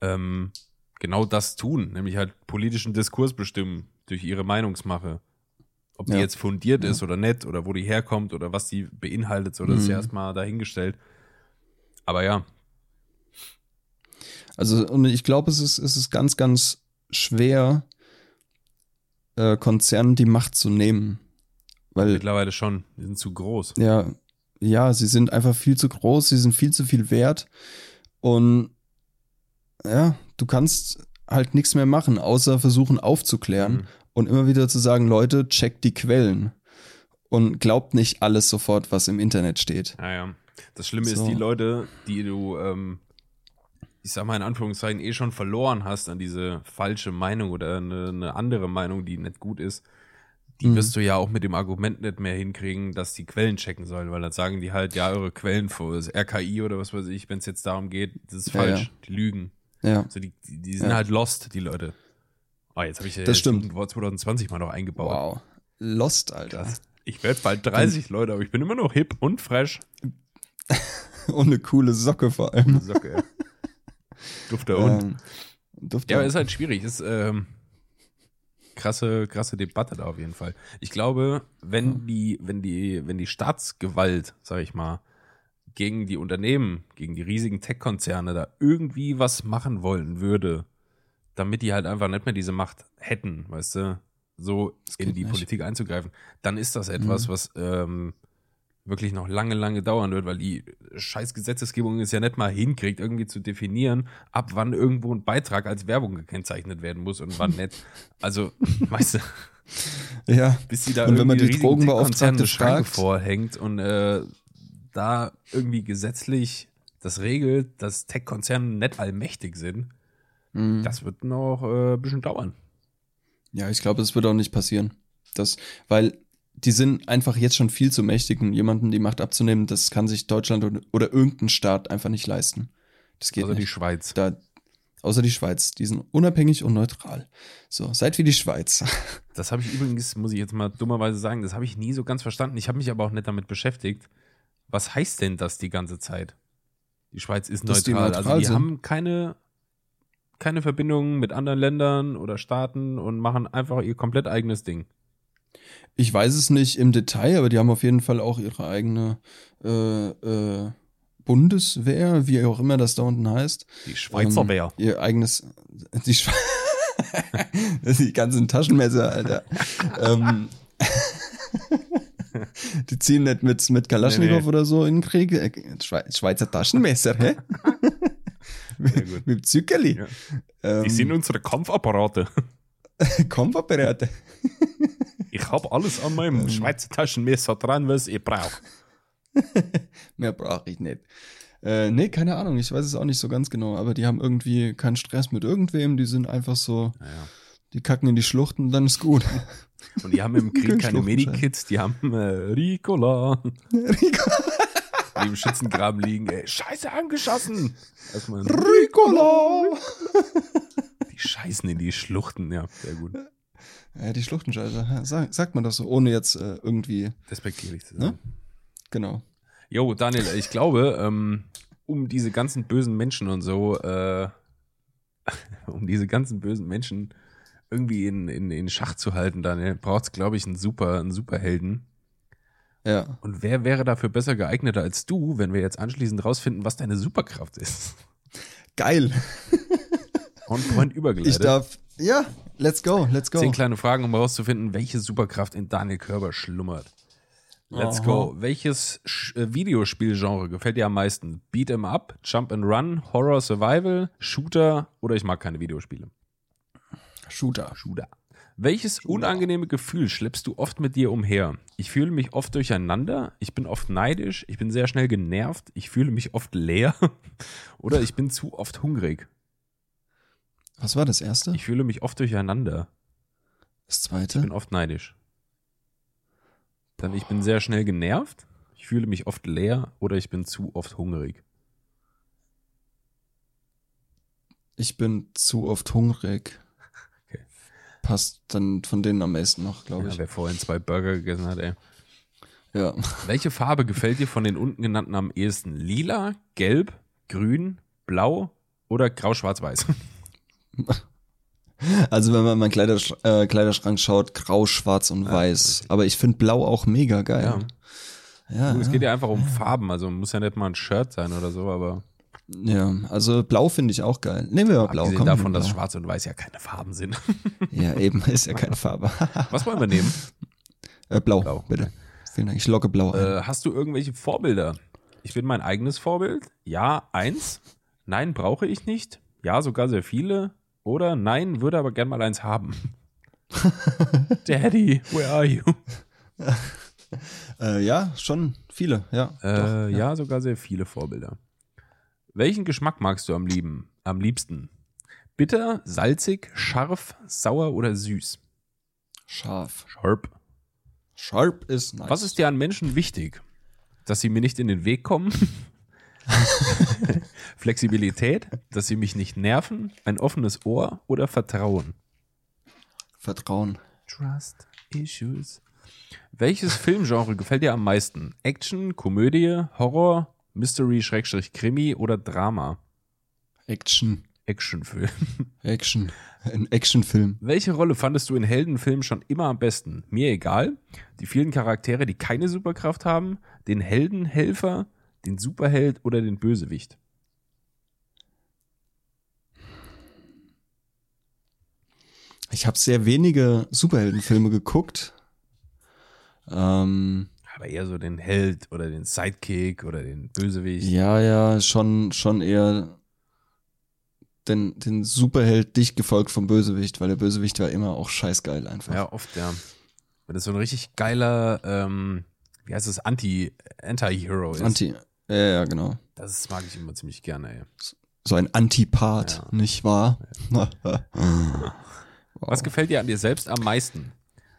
ähm, genau das tun, nämlich halt politischen Diskurs bestimmen durch ihre Meinungsmache. Ob die ja. jetzt fundiert ja. ist oder nicht oder wo die herkommt oder was die beinhaltet, so das mhm. ist erstmal dahingestellt. Aber ja. Also, und ich glaube, es ist, es ist ganz, ganz schwer, äh, Konzernen die Macht zu nehmen. Weil, Mittlerweile schon, die sind zu groß. Ja, ja, sie sind einfach viel zu groß, sie sind viel zu viel wert. Und ja, du kannst halt nichts mehr machen, außer versuchen aufzuklären mhm. und immer wieder zu sagen, Leute, checkt die Quellen und glaubt nicht alles sofort, was im Internet steht. Ja, ja. Das Schlimme so. ist, die Leute, die du, ähm, ich sag mal in Anführungszeichen, eh schon verloren hast an diese falsche Meinung oder eine, eine andere Meinung, die nicht gut ist, die mhm. wirst du ja auch mit dem Argument nicht mehr hinkriegen, dass die Quellen checken sollen, weil dann sagen die halt, ja, eure Quellen vor das RKI oder was weiß ich, wenn es jetzt darum geht, das ist falsch, ja, ja. die lügen. Ja. Also die, die, die sind ja. halt lost, die Leute. Oh, jetzt habe ich ja das stimmt. Wort 2020 mal noch eingebaut. Wow. Lost, Alter. Das, ich werde bald 30, Leute, aber ich bin immer noch hip und fresh. und eine coole Socke vor allem. Eine Socke, ja. Dufter und. Ähm, Dufter. Ja, aber ist halt schwierig. Ist ähm, krasse, krasse Debatte da auf jeden Fall. Ich glaube, wenn die, wenn die, wenn die Staatsgewalt, sag ich mal, gegen die Unternehmen, gegen die riesigen Tech-Konzerne da irgendwie was machen wollen würde, damit die halt einfach nicht mehr diese Macht hätten, weißt du, so in die nicht. Politik einzugreifen, dann ist das etwas, mhm. was ähm, wirklich noch lange, lange dauern wird, weil die scheiß Gesetzesgebung es ja nicht mal hinkriegt, irgendwie zu definieren, ab wann irgendwo ein Beitrag als Werbung gekennzeichnet werden muss und wann nicht. Also, weißt du. Ja. Bis sie da und wenn man die Drogenbeauftragte fragt, vorhängt und äh, da irgendwie gesetzlich das regelt, dass Tech-Konzerne nicht allmächtig sind, mhm. das wird noch äh, ein bisschen dauern. Ja, ich glaube, das wird auch nicht passieren. Das, weil die sind einfach jetzt schon viel zu mächtig und jemanden die Macht abzunehmen, das kann sich Deutschland oder, oder irgendein Staat einfach nicht leisten. Das geht außer nicht. die Schweiz. Da, außer die Schweiz. Die sind unabhängig und neutral. So, seid wie die Schweiz. Das habe ich übrigens, muss ich jetzt mal dummerweise sagen, das habe ich nie so ganz verstanden. Ich habe mich aber auch nicht damit beschäftigt. Was heißt denn das die ganze Zeit? Die Schweiz ist neutral. Die neutral also die sind. haben keine, keine Verbindungen mit anderen Ländern oder Staaten und machen einfach ihr komplett eigenes Ding. Ich weiß es nicht im Detail, aber die haben auf jeden Fall auch ihre eigene äh, äh, Bundeswehr, wie auch immer das da unten heißt. Die Schweizer ähm, Wehr. Ihr eigenes, die, Schwe die ganzen Taschenmesser, Alter. ähm, die ziehen nicht mit, mit Kalaschnikow nee, nee. oder so in den Krieg. Äh, Schweizer Taschenmesser, hä? mit, mit Zückerli. Ja. Ähm, die sind unsere Kampfapparate. Kampfapparate. Ich habe alles an meinem Schweizer Taschenmesser dran, was ich brauche. Mehr brauche ich nicht. Äh, nee, keine Ahnung, ich weiß es auch nicht so ganz genau, aber die haben irgendwie keinen Stress mit irgendwem, die sind einfach so, ja. die kacken in die Schluchten, dann ist gut. Und die haben im Krieg keine Medikits, die haben äh, Ricola. Ricola. Die im Schützengraben liegen, ey, scheiße angeschossen. Erstmal Ricola. Die scheißen in die Schluchten, ja, sehr gut. Ja, die Schluchtenscheiße, sag, sagt man das so, ohne jetzt äh, irgendwie. Respektierlich zu sein. Ne? Genau. Jo, Daniel, ich glaube, ähm, um diese ganzen bösen Menschen und so, äh, um diese ganzen bösen Menschen irgendwie in, in, in Schach zu halten, Daniel, braucht es, glaube ich, einen super, einen Superhelden. Ja. Und wer wäre dafür besser geeigneter als du, wenn wir jetzt anschließend rausfinden, was deine Superkraft ist? Geil. On point übergeleitet. Ich darf, ja, let's go, let's go. Zehn kleine Fragen, um herauszufinden, welche Superkraft in Daniel Körber schlummert. Let's Aha. go. Welches äh, Videospielgenre gefällt dir am meisten? Beat 'em up, Jump and Run, Horror Survival, Shooter oder ich mag keine Videospiele? Shooter. Shooter. Welches Shooter. unangenehme Gefühl schleppst du oft mit dir umher? Ich fühle mich oft durcheinander, ich bin oft neidisch, ich bin sehr schnell genervt, ich fühle mich oft leer oder ich bin zu oft hungrig. Was war das erste? Ich fühle mich oft durcheinander. Das zweite? Ich bin oft neidisch. Dann ich bin sehr schnell genervt, ich fühle mich oft leer oder ich bin zu oft hungrig. Ich bin zu oft hungrig. Okay. Passt dann von denen am besten noch, glaube ja, ich. Wer vorhin zwei Burger gegessen hat, ey. Ja. Welche Farbe gefällt dir von den unten genannten am ehesten? Lila, gelb, grün, blau oder grau-schwarz-weiß? Also wenn man in meinen Kleidersch äh, Kleiderschrank schaut, grau, schwarz und ja, weiß. Aber ich finde blau auch mega geil. Ja. Ja, es geht ja einfach um Farben, also muss ja nicht mal ein Shirt sein oder so, aber. Ja, also blau finde ich auch geil. Nehmen wir mal blau. Abgesehen davon, dass schwarz und weiß ja keine Farben sind. ja, eben, ist ja keine Farbe. Was wollen wir nehmen? Äh, blau, blau, bitte. Vielen Dank, ich locke blau ein. Äh, hast du irgendwelche Vorbilder? Ich bin mein eigenes Vorbild. Ja, eins. Nein, brauche ich nicht. Ja, sogar sehr viele. Oder nein, würde aber gern mal eins haben. Daddy, where are you? äh, ja, schon viele, ja, äh, doch, ja. Ja, sogar sehr viele Vorbilder. Welchen Geschmack magst du am, lieben, am liebsten? Bitter, salzig, scharf, sauer oder süß? Scharf. Sharp. Sharp ist nice. Was ist dir an Menschen wichtig? Dass sie mir nicht in den Weg kommen? Flexibilität, dass sie mich nicht nerven, ein offenes Ohr oder Vertrauen? Vertrauen. Trust Issues. Welches Filmgenre gefällt dir am meisten? Action, Komödie, Horror, Mystery, Schrägstrich, Krimi oder Drama? Action. Actionfilm. Action. Ein Actionfilm. Welche Rolle fandest du in Heldenfilmen schon immer am besten? Mir egal. Die vielen Charaktere, die keine Superkraft haben, den Heldenhelfer, den Superheld oder den Bösewicht? Ich habe sehr wenige Superheldenfilme geguckt. Ähm, aber eher so den Held oder den Sidekick oder den Bösewicht. Ja, ja, schon, schon eher den, den Superheld dicht gefolgt vom Bösewicht, weil der Bösewicht war immer auch scheißgeil einfach. Ja, oft, ja. Weil das so ein richtig geiler, ähm, wie heißt das, Anti, Anti-Hero ist. Anti, ja, ja, genau. Das mag ich immer ziemlich gerne, ey. So ein Antipath, ja. nicht wahr? Ja. wow. Was gefällt dir an dir selbst am meisten?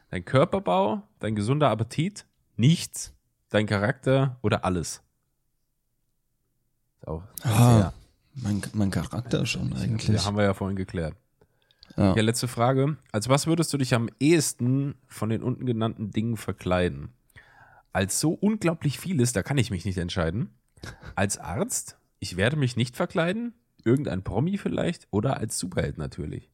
Dein Körperbau, dein gesunder Appetit, nichts, dein Charakter oder alles? Auch ah, mein, mein Charakter schon eigentlich. Ja, haben wir ja vorhin geklärt. Ja. ja, letzte Frage. Als was würdest du dich am ehesten von den unten genannten Dingen verkleiden? Als so unglaublich vieles, da kann ich mich nicht entscheiden. Als Arzt, ich werde mich nicht verkleiden, irgendein Promi vielleicht oder als Superheld natürlich.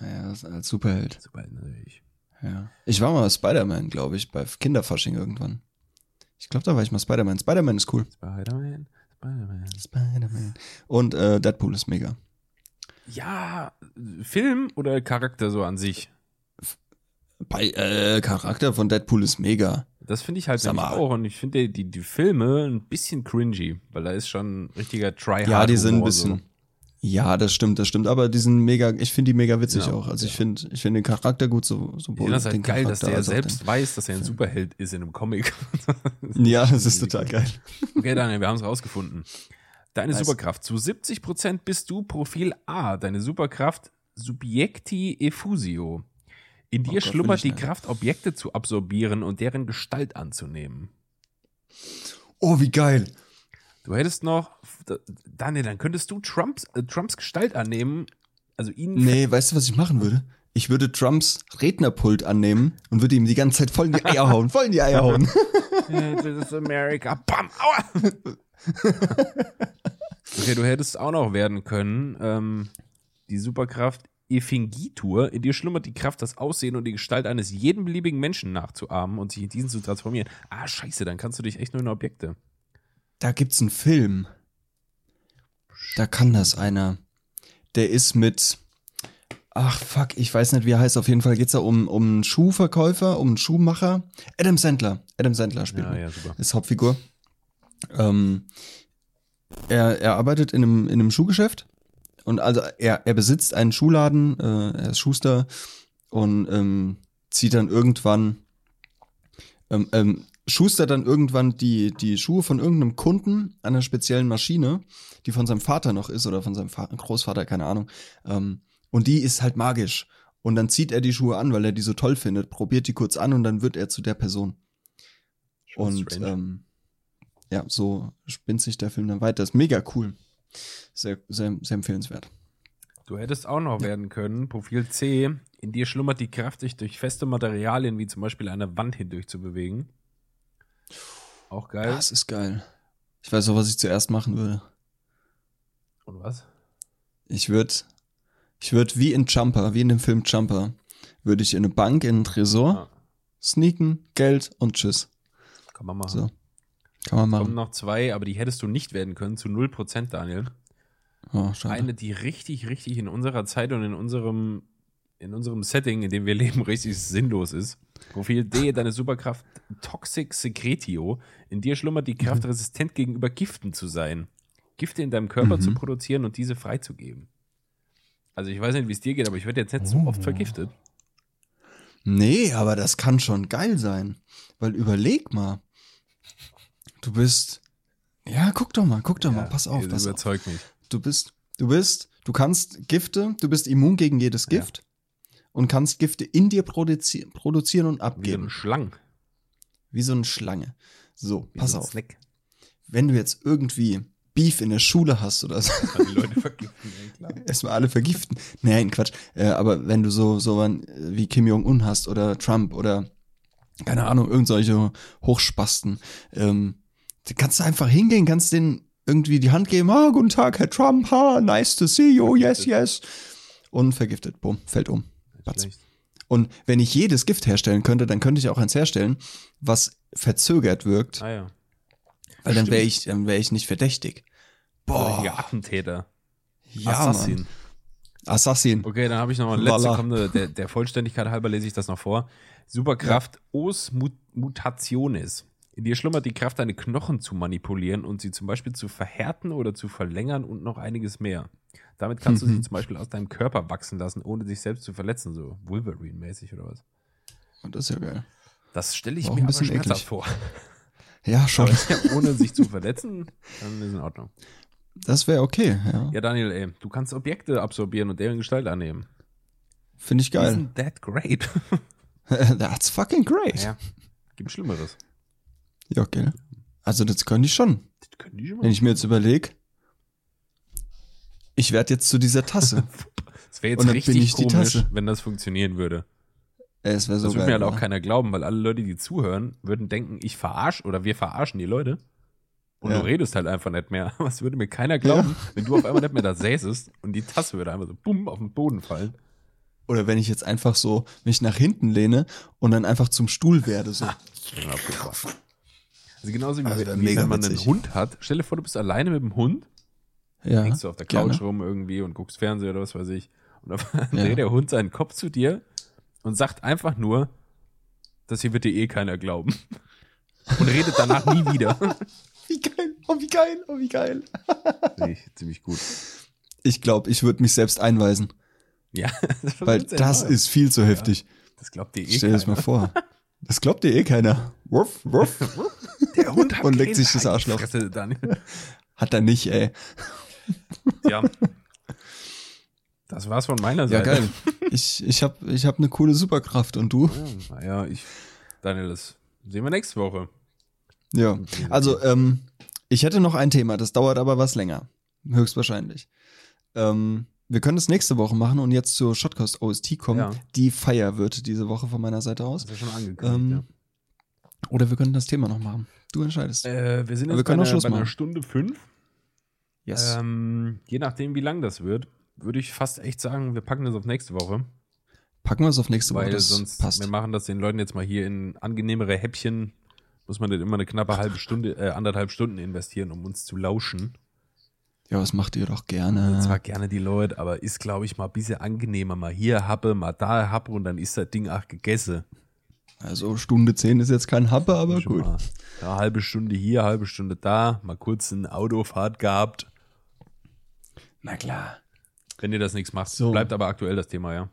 Naja, als Superheld. Superheld natürlich. Ja. Ich war mal Spider-Man, glaube ich, bei Kinderfasching irgendwann. Ich glaube, da war ich mal Spider-Man. Spider-Man ist cool. Spider-Man, Spider-Man. Spider-Man. Und äh, Deadpool ist mega. Ja, Film oder Charakter so an sich? Bei äh, Charakter von Deadpool ist mega. Das finde ich halt auch. Und ich finde die, die Filme ein bisschen cringy, weil da ist schon ein richtiger Tryhard. Ja, die sind ein bisschen. So. Ja, das stimmt, das stimmt. Aber die sind mega, ich finde die mega witzig ja, auch. Also ja. ich finde, ich finde den Charakter gut, so, so Ich finde das halt geil, Charakter, dass der selbst weiß, dass er ein Superheld ist in einem Comic. ja, das ist total geil. Okay, Daniel, wir haben es rausgefunden. Deine nice. Superkraft. Zu 70% bist du Profil A. Deine Superkraft Subjekti Effusio. In dir oh schlummert die Kraft, Objekte zu absorbieren und deren Gestalt anzunehmen. Oh, wie geil. Du hättest noch, Daniel, dann könntest du Trumps, äh, Trumps Gestalt annehmen. Also ihn. Nee, weißt du, was ich machen würde? Ich würde Trumps Rednerpult annehmen und würde ihm die ganze Zeit voll in die Eier hauen, voll in die Eier hauen. This is America. Bam! Aua! okay, du hättest auch noch werden können, ähm, die Superkraft Ephingitur. In dir schlummert die Kraft, das Aussehen und die Gestalt eines jeden beliebigen Menschen nachzuahmen und sich in diesen zu transformieren. Ah, scheiße, dann kannst du dich echt nur in Objekte. Da gibt's einen Film. Da kann das einer. Der ist mit. Ach fuck, ich weiß nicht, wie er heißt. Auf jeden Fall geht's da um, um einen Schuhverkäufer, um einen Schuhmacher. Adam Sandler. Adam Sandler spielt. Ja, ja, super. Ist Hauptfigur. Ähm, er, er arbeitet in einem, in einem Schuhgeschäft und also er, er besitzt einen Schuhladen, äh, er ist Schuster und ähm, zieht dann irgendwann, ähm, ähm, schustert dann irgendwann die, die Schuhe von irgendeinem Kunden an einer speziellen Maschine, die von seinem Vater noch ist oder von seinem Fa Großvater, keine Ahnung. Ähm, und die ist halt magisch. Und dann zieht er die Schuhe an, weil er die so toll findet, probiert die kurz an und dann wird er zu der Person. Und ähm, ja, so spinnt sich der Film dann weiter. Ist mega cool sehr, sehr, sehr empfehlenswert. Du hättest auch noch ja. werden können, Profil C, in dir schlummert die Kraft, sich durch feste Materialien wie zum Beispiel eine Wand hindurch zu bewegen. Auch geil. Das ist geil. Ich weiß auch, was ich zuerst machen würde. Und was? Ich würde, ich würde wie in Jumper, wie in dem Film Jumper, würde ich in eine Bank, in einen Tresor, ah. sneaken, Geld und tschüss. Kann man machen. So. Kann man machen. Kommen noch zwei, aber die hättest du nicht werden können, zu 0%, Daniel. Oh, Eine, die richtig, richtig in unserer Zeit und in unserem, in unserem Setting, in dem wir leben, richtig sinnlos ist. Profil D, deine Superkraft Toxic Secretio. In dir schlummert die Kraft, mhm. resistent gegenüber Giften zu sein. Gifte in deinem Körper mhm. zu produzieren und diese freizugeben. Also ich weiß nicht, wie es dir geht, aber ich werde jetzt nicht so oft oh. vergiftet. Nee, aber das kann schon geil sein. Weil überleg mal, du bist. Ja, guck doch mal, guck doch ja, mal, pass auf. Das überzeugt mich. Du bist, du bist, du kannst Gifte, du bist immun gegen jedes Gift ja. und kannst Gifte in dir produzi produzieren und abgeben. Wie so eine Schlange. Wie so eine Schlange. So, Wie pass so auf. Snack. Wenn du jetzt irgendwie Beef in der Schule hast oder so. Die Leute vergiften, ja, klar. Erstmal alle vergiften. Nein, Quatsch. Äh, aber wenn du so, so wie Kim Jong-un hast oder Trump oder keine Ahnung, irgendwelche Hochspasten, ähm, kannst du einfach hingehen, kannst den irgendwie die Hand geben, ah, guten Tag, Herr Trump, ha, nice to see you, yes, yes. Und vergiftet, bumm, fällt um. Und wenn ich jedes Gift herstellen könnte, dann könnte ich auch eins herstellen, was verzögert wirkt. Ah ja. Weil dann wäre ich, dann wäre ich nicht verdächtig. Boah. So Attentäter. Ja, Assassin. Mann. Assassin. Okay, dann habe ich noch mal letzte kommende, der, der Vollständigkeit halber lese ich das noch vor. Superkraft ja. Os Mutationis. In dir schlummert die Kraft, deine Knochen zu manipulieren und sie zum Beispiel zu verhärten oder zu verlängern und noch einiges mehr. Damit kannst mhm. du sie zum Beispiel aus deinem Körper wachsen lassen, ohne dich selbst zu verletzen, so Wolverine-mäßig oder was. Und das ist ja geil. Das stelle ich mir aber schmerzhaft vor. Ja, schon. Aber ohne sich zu verletzen, dann ist in Ordnung. Das wäre okay, ja. Ja, Daniel, ey, du kannst Objekte absorbieren und deren Gestalt annehmen. Finde ich geil. Isn't that great? That's fucking great. Ja, gibt Schlimmeres. Ja, okay. Also das können die schon. Das können die schon. Wenn ich mir jetzt überlege, ich werde jetzt zu dieser Tasse. Es wäre jetzt richtig komisch, wenn das funktionieren würde. Es wäre so Das würde mir halt auch keiner glauben, weil alle Leute, die zuhören, würden denken, ich verarsch oder wir verarschen die Leute. Und ja. du redest halt einfach nicht mehr. Was würde mir keiner glauben, ja. wenn du auf einmal nicht mehr da säßest und die Tasse würde einfach so bumm auf den Boden fallen. Oder wenn ich jetzt einfach so mich nach hinten lehne und dann einfach zum Stuhl werde. So. Also genauso wie, also wie wenn man witzig. einen Hund hat. Stell dir vor, du bist alleine mit dem Hund. Ja. Hängst du auf der Couch gerne. rum irgendwie und guckst Fernsehen oder was weiß ich. Und dann ja. dreht der Hund seinen Kopf zu dir und sagt einfach nur, das hier wird dir eh keiner glauben. Und redet danach nie wieder. Wie geil, oh wie geil, oh wie geil. Ziemlich, ziemlich gut. Ich glaube, ich würde mich selbst einweisen. Ja. Das Weil das ist viel zu heftig. Ja, das glaubt dir eh Stell dir das mal vor. Das glaubt dir eh keiner. Wuff, wuff. Der Hund hat Und leckt sich das Arschloch. Fresse, Hat er nicht, ey. Ja. Das war's von meiner Seite. Ja, geil. ich ich habe ich hab eine coole Superkraft und du? Ja, naja, ich, Daniel, das sehen wir nächste Woche. Ja, also ähm, ich hätte noch ein Thema, das dauert aber was länger. Höchstwahrscheinlich. Ähm, wir können das nächste Woche machen und jetzt zur Shotcast OST kommen. Ja. Die Feier wird diese Woche von meiner Seite aus. Das ist ja schon angekündigt, Ähm, ja. Oder wir können das Thema noch machen. Du entscheidest. Äh, wir sind aber jetzt wir bei, einer, bei einer. Stunde fünf. yes. Ähm, je nachdem, wie lang das wird, würde ich fast echt sagen, wir packen das auf nächste Woche. Packen wir es auf nächste Woche. Weil Das sonst, passt. wir machen das den Leuten jetzt mal hier in angenehmere Häppchen. Muss man nicht immer eine knappe halbe Stunde, äh, anderthalb Stunden investieren, um uns zu lauschen. Ja, das macht ihr doch gerne. Zwar gerne die Leute, aber ist, glaube ich, mal ein bisschen angenehmer. Mal hier happe, mal da happe und dann ist das Ding auch gegessen. Also Stunde 10 ist jetzt kein Happe, aber Schon gut. Mal, ja, halbe Stunde hier, halbe Stunde da, mal kurz eine Autofahrt gehabt. Na klar. Wenn ihr das nichts macht, So. bleibt aber aktuell das Thema, ja.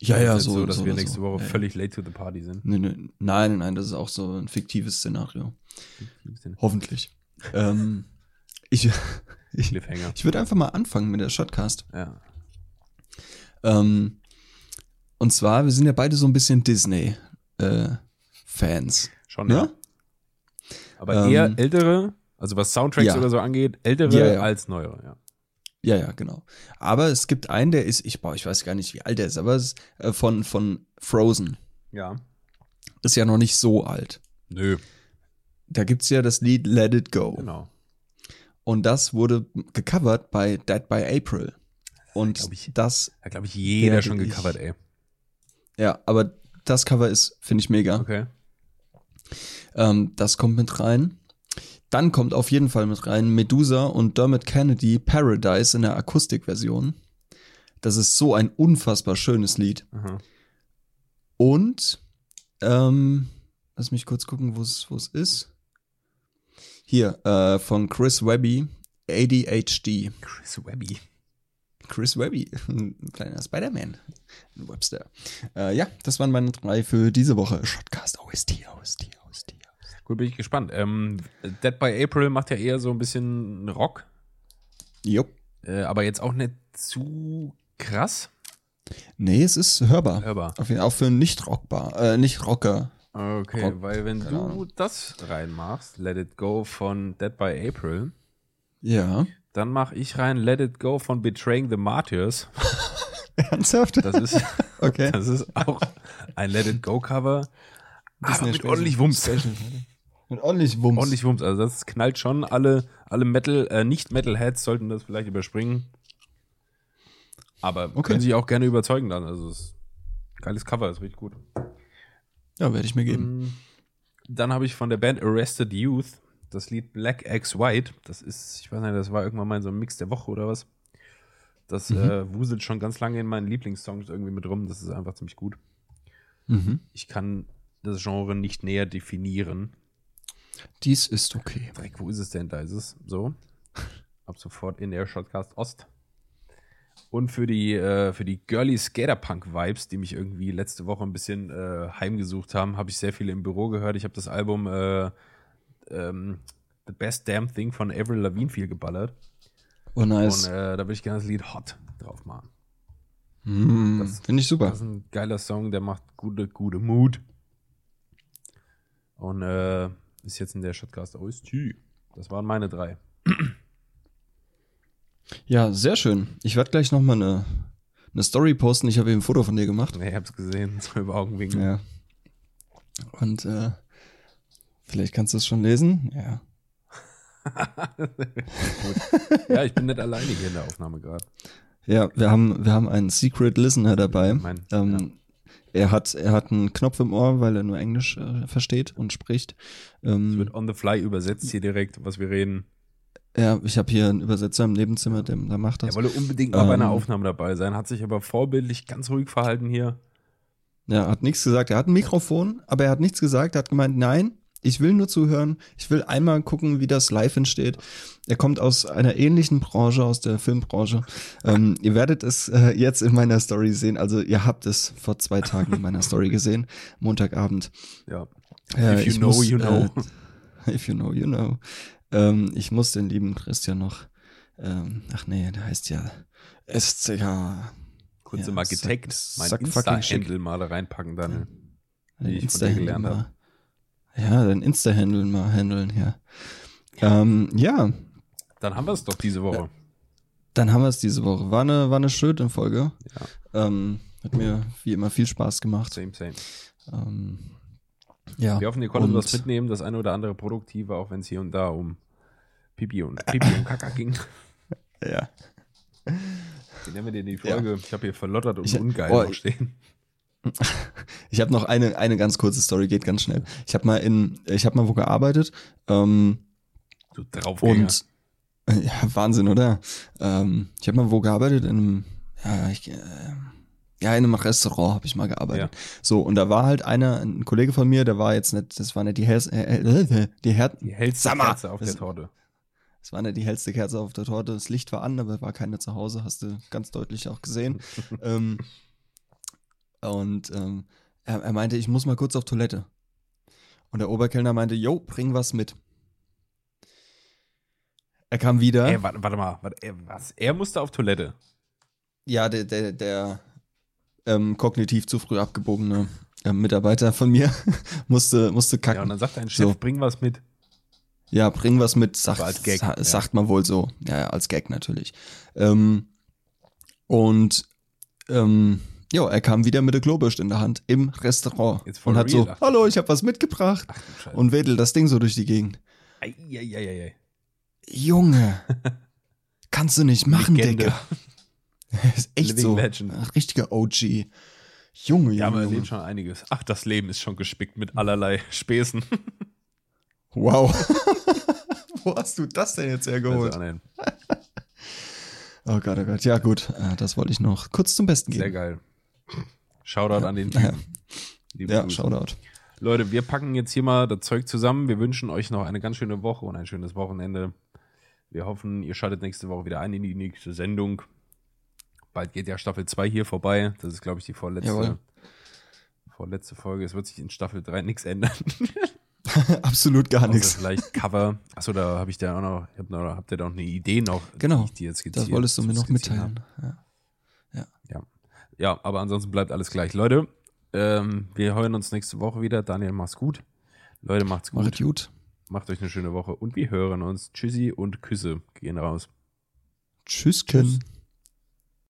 Ja, ja, so. so, dass so wir nächste so. Woche ja, völlig late to the party sind. Nee, nee, nein, nein, das ist auch so ein fiktives Szenario. Hoffentlich. ähm, ich ich, ich würde einfach mal anfangen mit der Shotcast. Ja. Ähm, und zwar, wir sind ja beide so ein bisschen Disney-Fans. Schon, ne? ja. Aber Ähm, eher ältere, also was Soundtracks ja. oder so angeht, ältere Ja, ja. als neuere, ja. Ja, ja, genau. Aber es gibt einen, der ist, ich, boah, ich weiß gar nicht, wie alt der ist, aber es ist äh, von, von Frozen. Ja. Ist ja noch nicht so alt. Nö, Da gibt's ja das Lied Let It Go. genau. Und das wurde gecovert bei Dead by April. Und glaub ich, das, Hat, glaube ich, jeder schon ich- gecovert, ey. ja, aber das Cover ist, finde ich mega. Okay. Ähm, das kommt mit rein. Dann kommt auf jeden Fall mit rein Medusa und Dermot Kennedy Paradise in der Akustikversion. Das ist so ein unfassbar schönes Lied. Aha. Und, ähm, lass mich kurz gucken, wo es wo es ist. Hier, äh, von Chris Webby, ADHD. Chris Webby. Chris Webby, ein kleiner Spider-Man. Ein Webster. Äh, ja, das waren meine drei für diese Woche. Shotcast, OST, OST, OST. Gut, bin ich gespannt. Ähm, Dead by April macht ja eher so ein bisschen Rock, Jupp. äh, aber jetzt auch nicht zu krass Nee, es ist hörbar. hörbar. Auf jeden Fall auch für nicht rockbar, äh, nicht Rocker. Okay, Rock, weil wenn du Ahnung. das reinmachst, Let It Go von Dead by April, Ja. dann mache ich rein Let It Go von Betraying the Martyrs. Ernsthaft? Das ist, okay. das ist auch ein Let It Go Cover. Aber mit Special. ordentlich Wumms. Special. Mit ordentlich Wumms. Ordentlich Wumms. Also das knallt schon. Alle, alle Metal, äh, nicht Metalheads sollten das vielleicht überspringen. Aber Okay. können sich auch gerne überzeugen dann. Also es ist ein geiles Cover, ist richtig gut. Ja, werde ich mir geben. Mm, Dann habe ich von der Band Arrested Youth das Lied Black X White. Das ist, ich weiß nicht, das war irgendwann mal in so einem Mix der Woche oder was. Das äh, wuselt schon ganz lange in meinen Lieblingssongs irgendwie mit rum. Das ist einfach ziemlich gut. Mhm. Ich kann das Genre nicht näher definieren. Dies ist okay. Dreck, wo ist es denn? Da ist es so. Ab sofort in der Shotcast Ost. Und für die, äh, für die Girly Skaterpunk-Vibes, die mich irgendwie letzte Woche ein bisschen äh, heimgesucht haben, habe ich sehr viel im Büro gehört. Ich habe das Album äh, ähm, The Best Damn Thing von Avril Lavigne viel geballert. Oh, nice. Und äh, da würde ich gerne das Lied Hot drauf machen. Mm, das- Finde ich super. Das ist ein geiler Song, der macht gute, gute Mut. Und äh, ist jetzt in der Shotcast OST. Das waren meine drei. Ja, sehr schön. Ich werde gleich noch mal eine, eine Story posten. Ich habe eben ein Foto von dir gemacht. Nee, ich hab's gesehen, so über Augenwinkel. Ja. Und äh, vielleicht kannst du es schon lesen. Ja. Ja, ich bin nicht alleine hier in der Aufnahme gerade. Ja, wir haben, wir haben einen Secret Listener dabei. Mein- ähm, er, hat, er hat einen Knopf im Ohr, weil er nur Englisch äh, versteht und spricht. Es Ähm, wird on the fly übersetzt hier direkt, was wir reden. Ja, ich habe hier einen Übersetzer im Nebenzimmer, der, der macht Er das. wollte unbedingt mal bei einer Ähm. Aufnahme dabei sein, hat sich aber vorbildlich ganz ruhig verhalten hier. Ja, hat nichts gesagt. Er hat ein Mikrofon, aber er hat nichts gesagt. Er hat gemeint, nein, ich will nur zuhören. Ich will einmal gucken, wie das live entsteht. Er kommt aus einer ähnlichen Branche, aus der Filmbranche. Ähm, ihr werdet es äh, jetzt in meiner Story sehen. Also ihr habt es vor zwei Tagen in meiner Story gesehen, Montagabend. Ja. Äh, If you ich know, you know. Äh, if you know, you know. Ähm, ich muss den lieben Christian noch ähm, ach nee, der heißt ja SCH. Kurz ja, mal getaggt, mein Insta-Handle mal reinpacken dann, ja. wie ich von dir gelernt habe. Ja, dein Insta-Handle mal handeln, ja. Ja. Ähm, ja. Dann haben wir es doch diese Woche. Dann haben wir es diese Woche. War eine, war eine schöne Folge. Ja. Ähm, hat mir wie immer viel Spaß gemacht. Same, same. Ähm, ja. Wir hoffen, ihr konntet was mitnehmen, das eine oder andere produktive, auch wenn es hier und da um Pipi und Pipi und Kaka ging. Ja. Wie nennen wir denn die Folge? Ja. Ich habe hier verlottert und ich, ungeil oh, stehen. Ich habe noch eine, eine ganz kurze Story, geht ganz schnell. Ich habe mal in, ich habe mal wo gearbeitet. Ähm, du drauf Und ja, Wahnsinn, oder? Ähm, ich habe mal wo gearbeitet in einem, ja, ich, äh, ja, in einem Restaurant habe ich mal gearbeitet. Ja. So, und da war halt einer, ein Kollege von mir, der war jetzt nicht, das war nicht die, Hels, äh, äh, die, Her die hellste Kerze auf das, der Torte. Es war nicht die hellste Kerze auf der Torte. Das Licht war an, aber war keine zu Hause, hast du ganz deutlich auch gesehen. ähm, und ähm, er, er meinte, ich muss mal kurz auf Toilette. Und der Oberkellner meinte, yo, bring was mit. Er kam wieder. Ey, warte, warte mal, warte, was? Er musste auf Toilette. Ja, der, der, der ähm, kognitiv zu früh abgebogene äh, Mitarbeiter von mir musste, musste kacken. Ja, und dann sagt dein Chef, so. bring was mit. Ja, bring was mit, sagt, als Gag, sa ja. sagt man wohl so. Ja, als Gag natürlich. Ähm, und ähm, ja, er kam wieder mit der Klobürste in der Hand im Restaurant und hat real, so, hallo, ich habe was mitgebracht Ach, und wedelt das Ding so durch die Gegend. Ei, ei, ei. Junge, kannst du nicht machen, Legende. Digga. ist echt Living so. Legend. Ein richtiger OG. Junge, Ja, man erlebt schon einiges. Ach, das Leben ist schon gespickt mit allerlei Späßen. Wow. Wo hast du das denn jetzt hergeholt? Also, oh Gott, oh Gott. Ja, gut. Äh, das wollte ich noch kurz zum Besten geben. Sehr geil. Shoutout ja. an den Typen. Ja, ja Shoutout. Leute, wir packen jetzt hier mal das Zeug zusammen. Wir wünschen euch noch eine ganz schöne Woche und ein schönes Wochenende. Wir hoffen, ihr schaltet nächste Woche wieder ein in die nächste Sendung. Bald geht ja Staffel 2 hier vorbei. Das ist, glaube ich, die vorletzte, vorletzte Folge. Es wird sich in Staffel 3 nichts ändern. Absolut gar nichts. Vielleicht Cover. Achso, da habe ich da auch noch, hab noch, habt ihr da noch eine Idee noch? Genau. Die jetzt das wolltest du mir noch mitteilen. Ja. ja. Ja. Ja, aber ansonsten bleibt alles gleich. Leute, ähm, wir hören uns nächste Woche wieder. Daniel, mach's gut. Leute, macht's gut. Macht gut. Macht euch eine schöne Woche und wir hören uns. Tschüssi und Küsse gehen raus. Tschüss, Tschüss.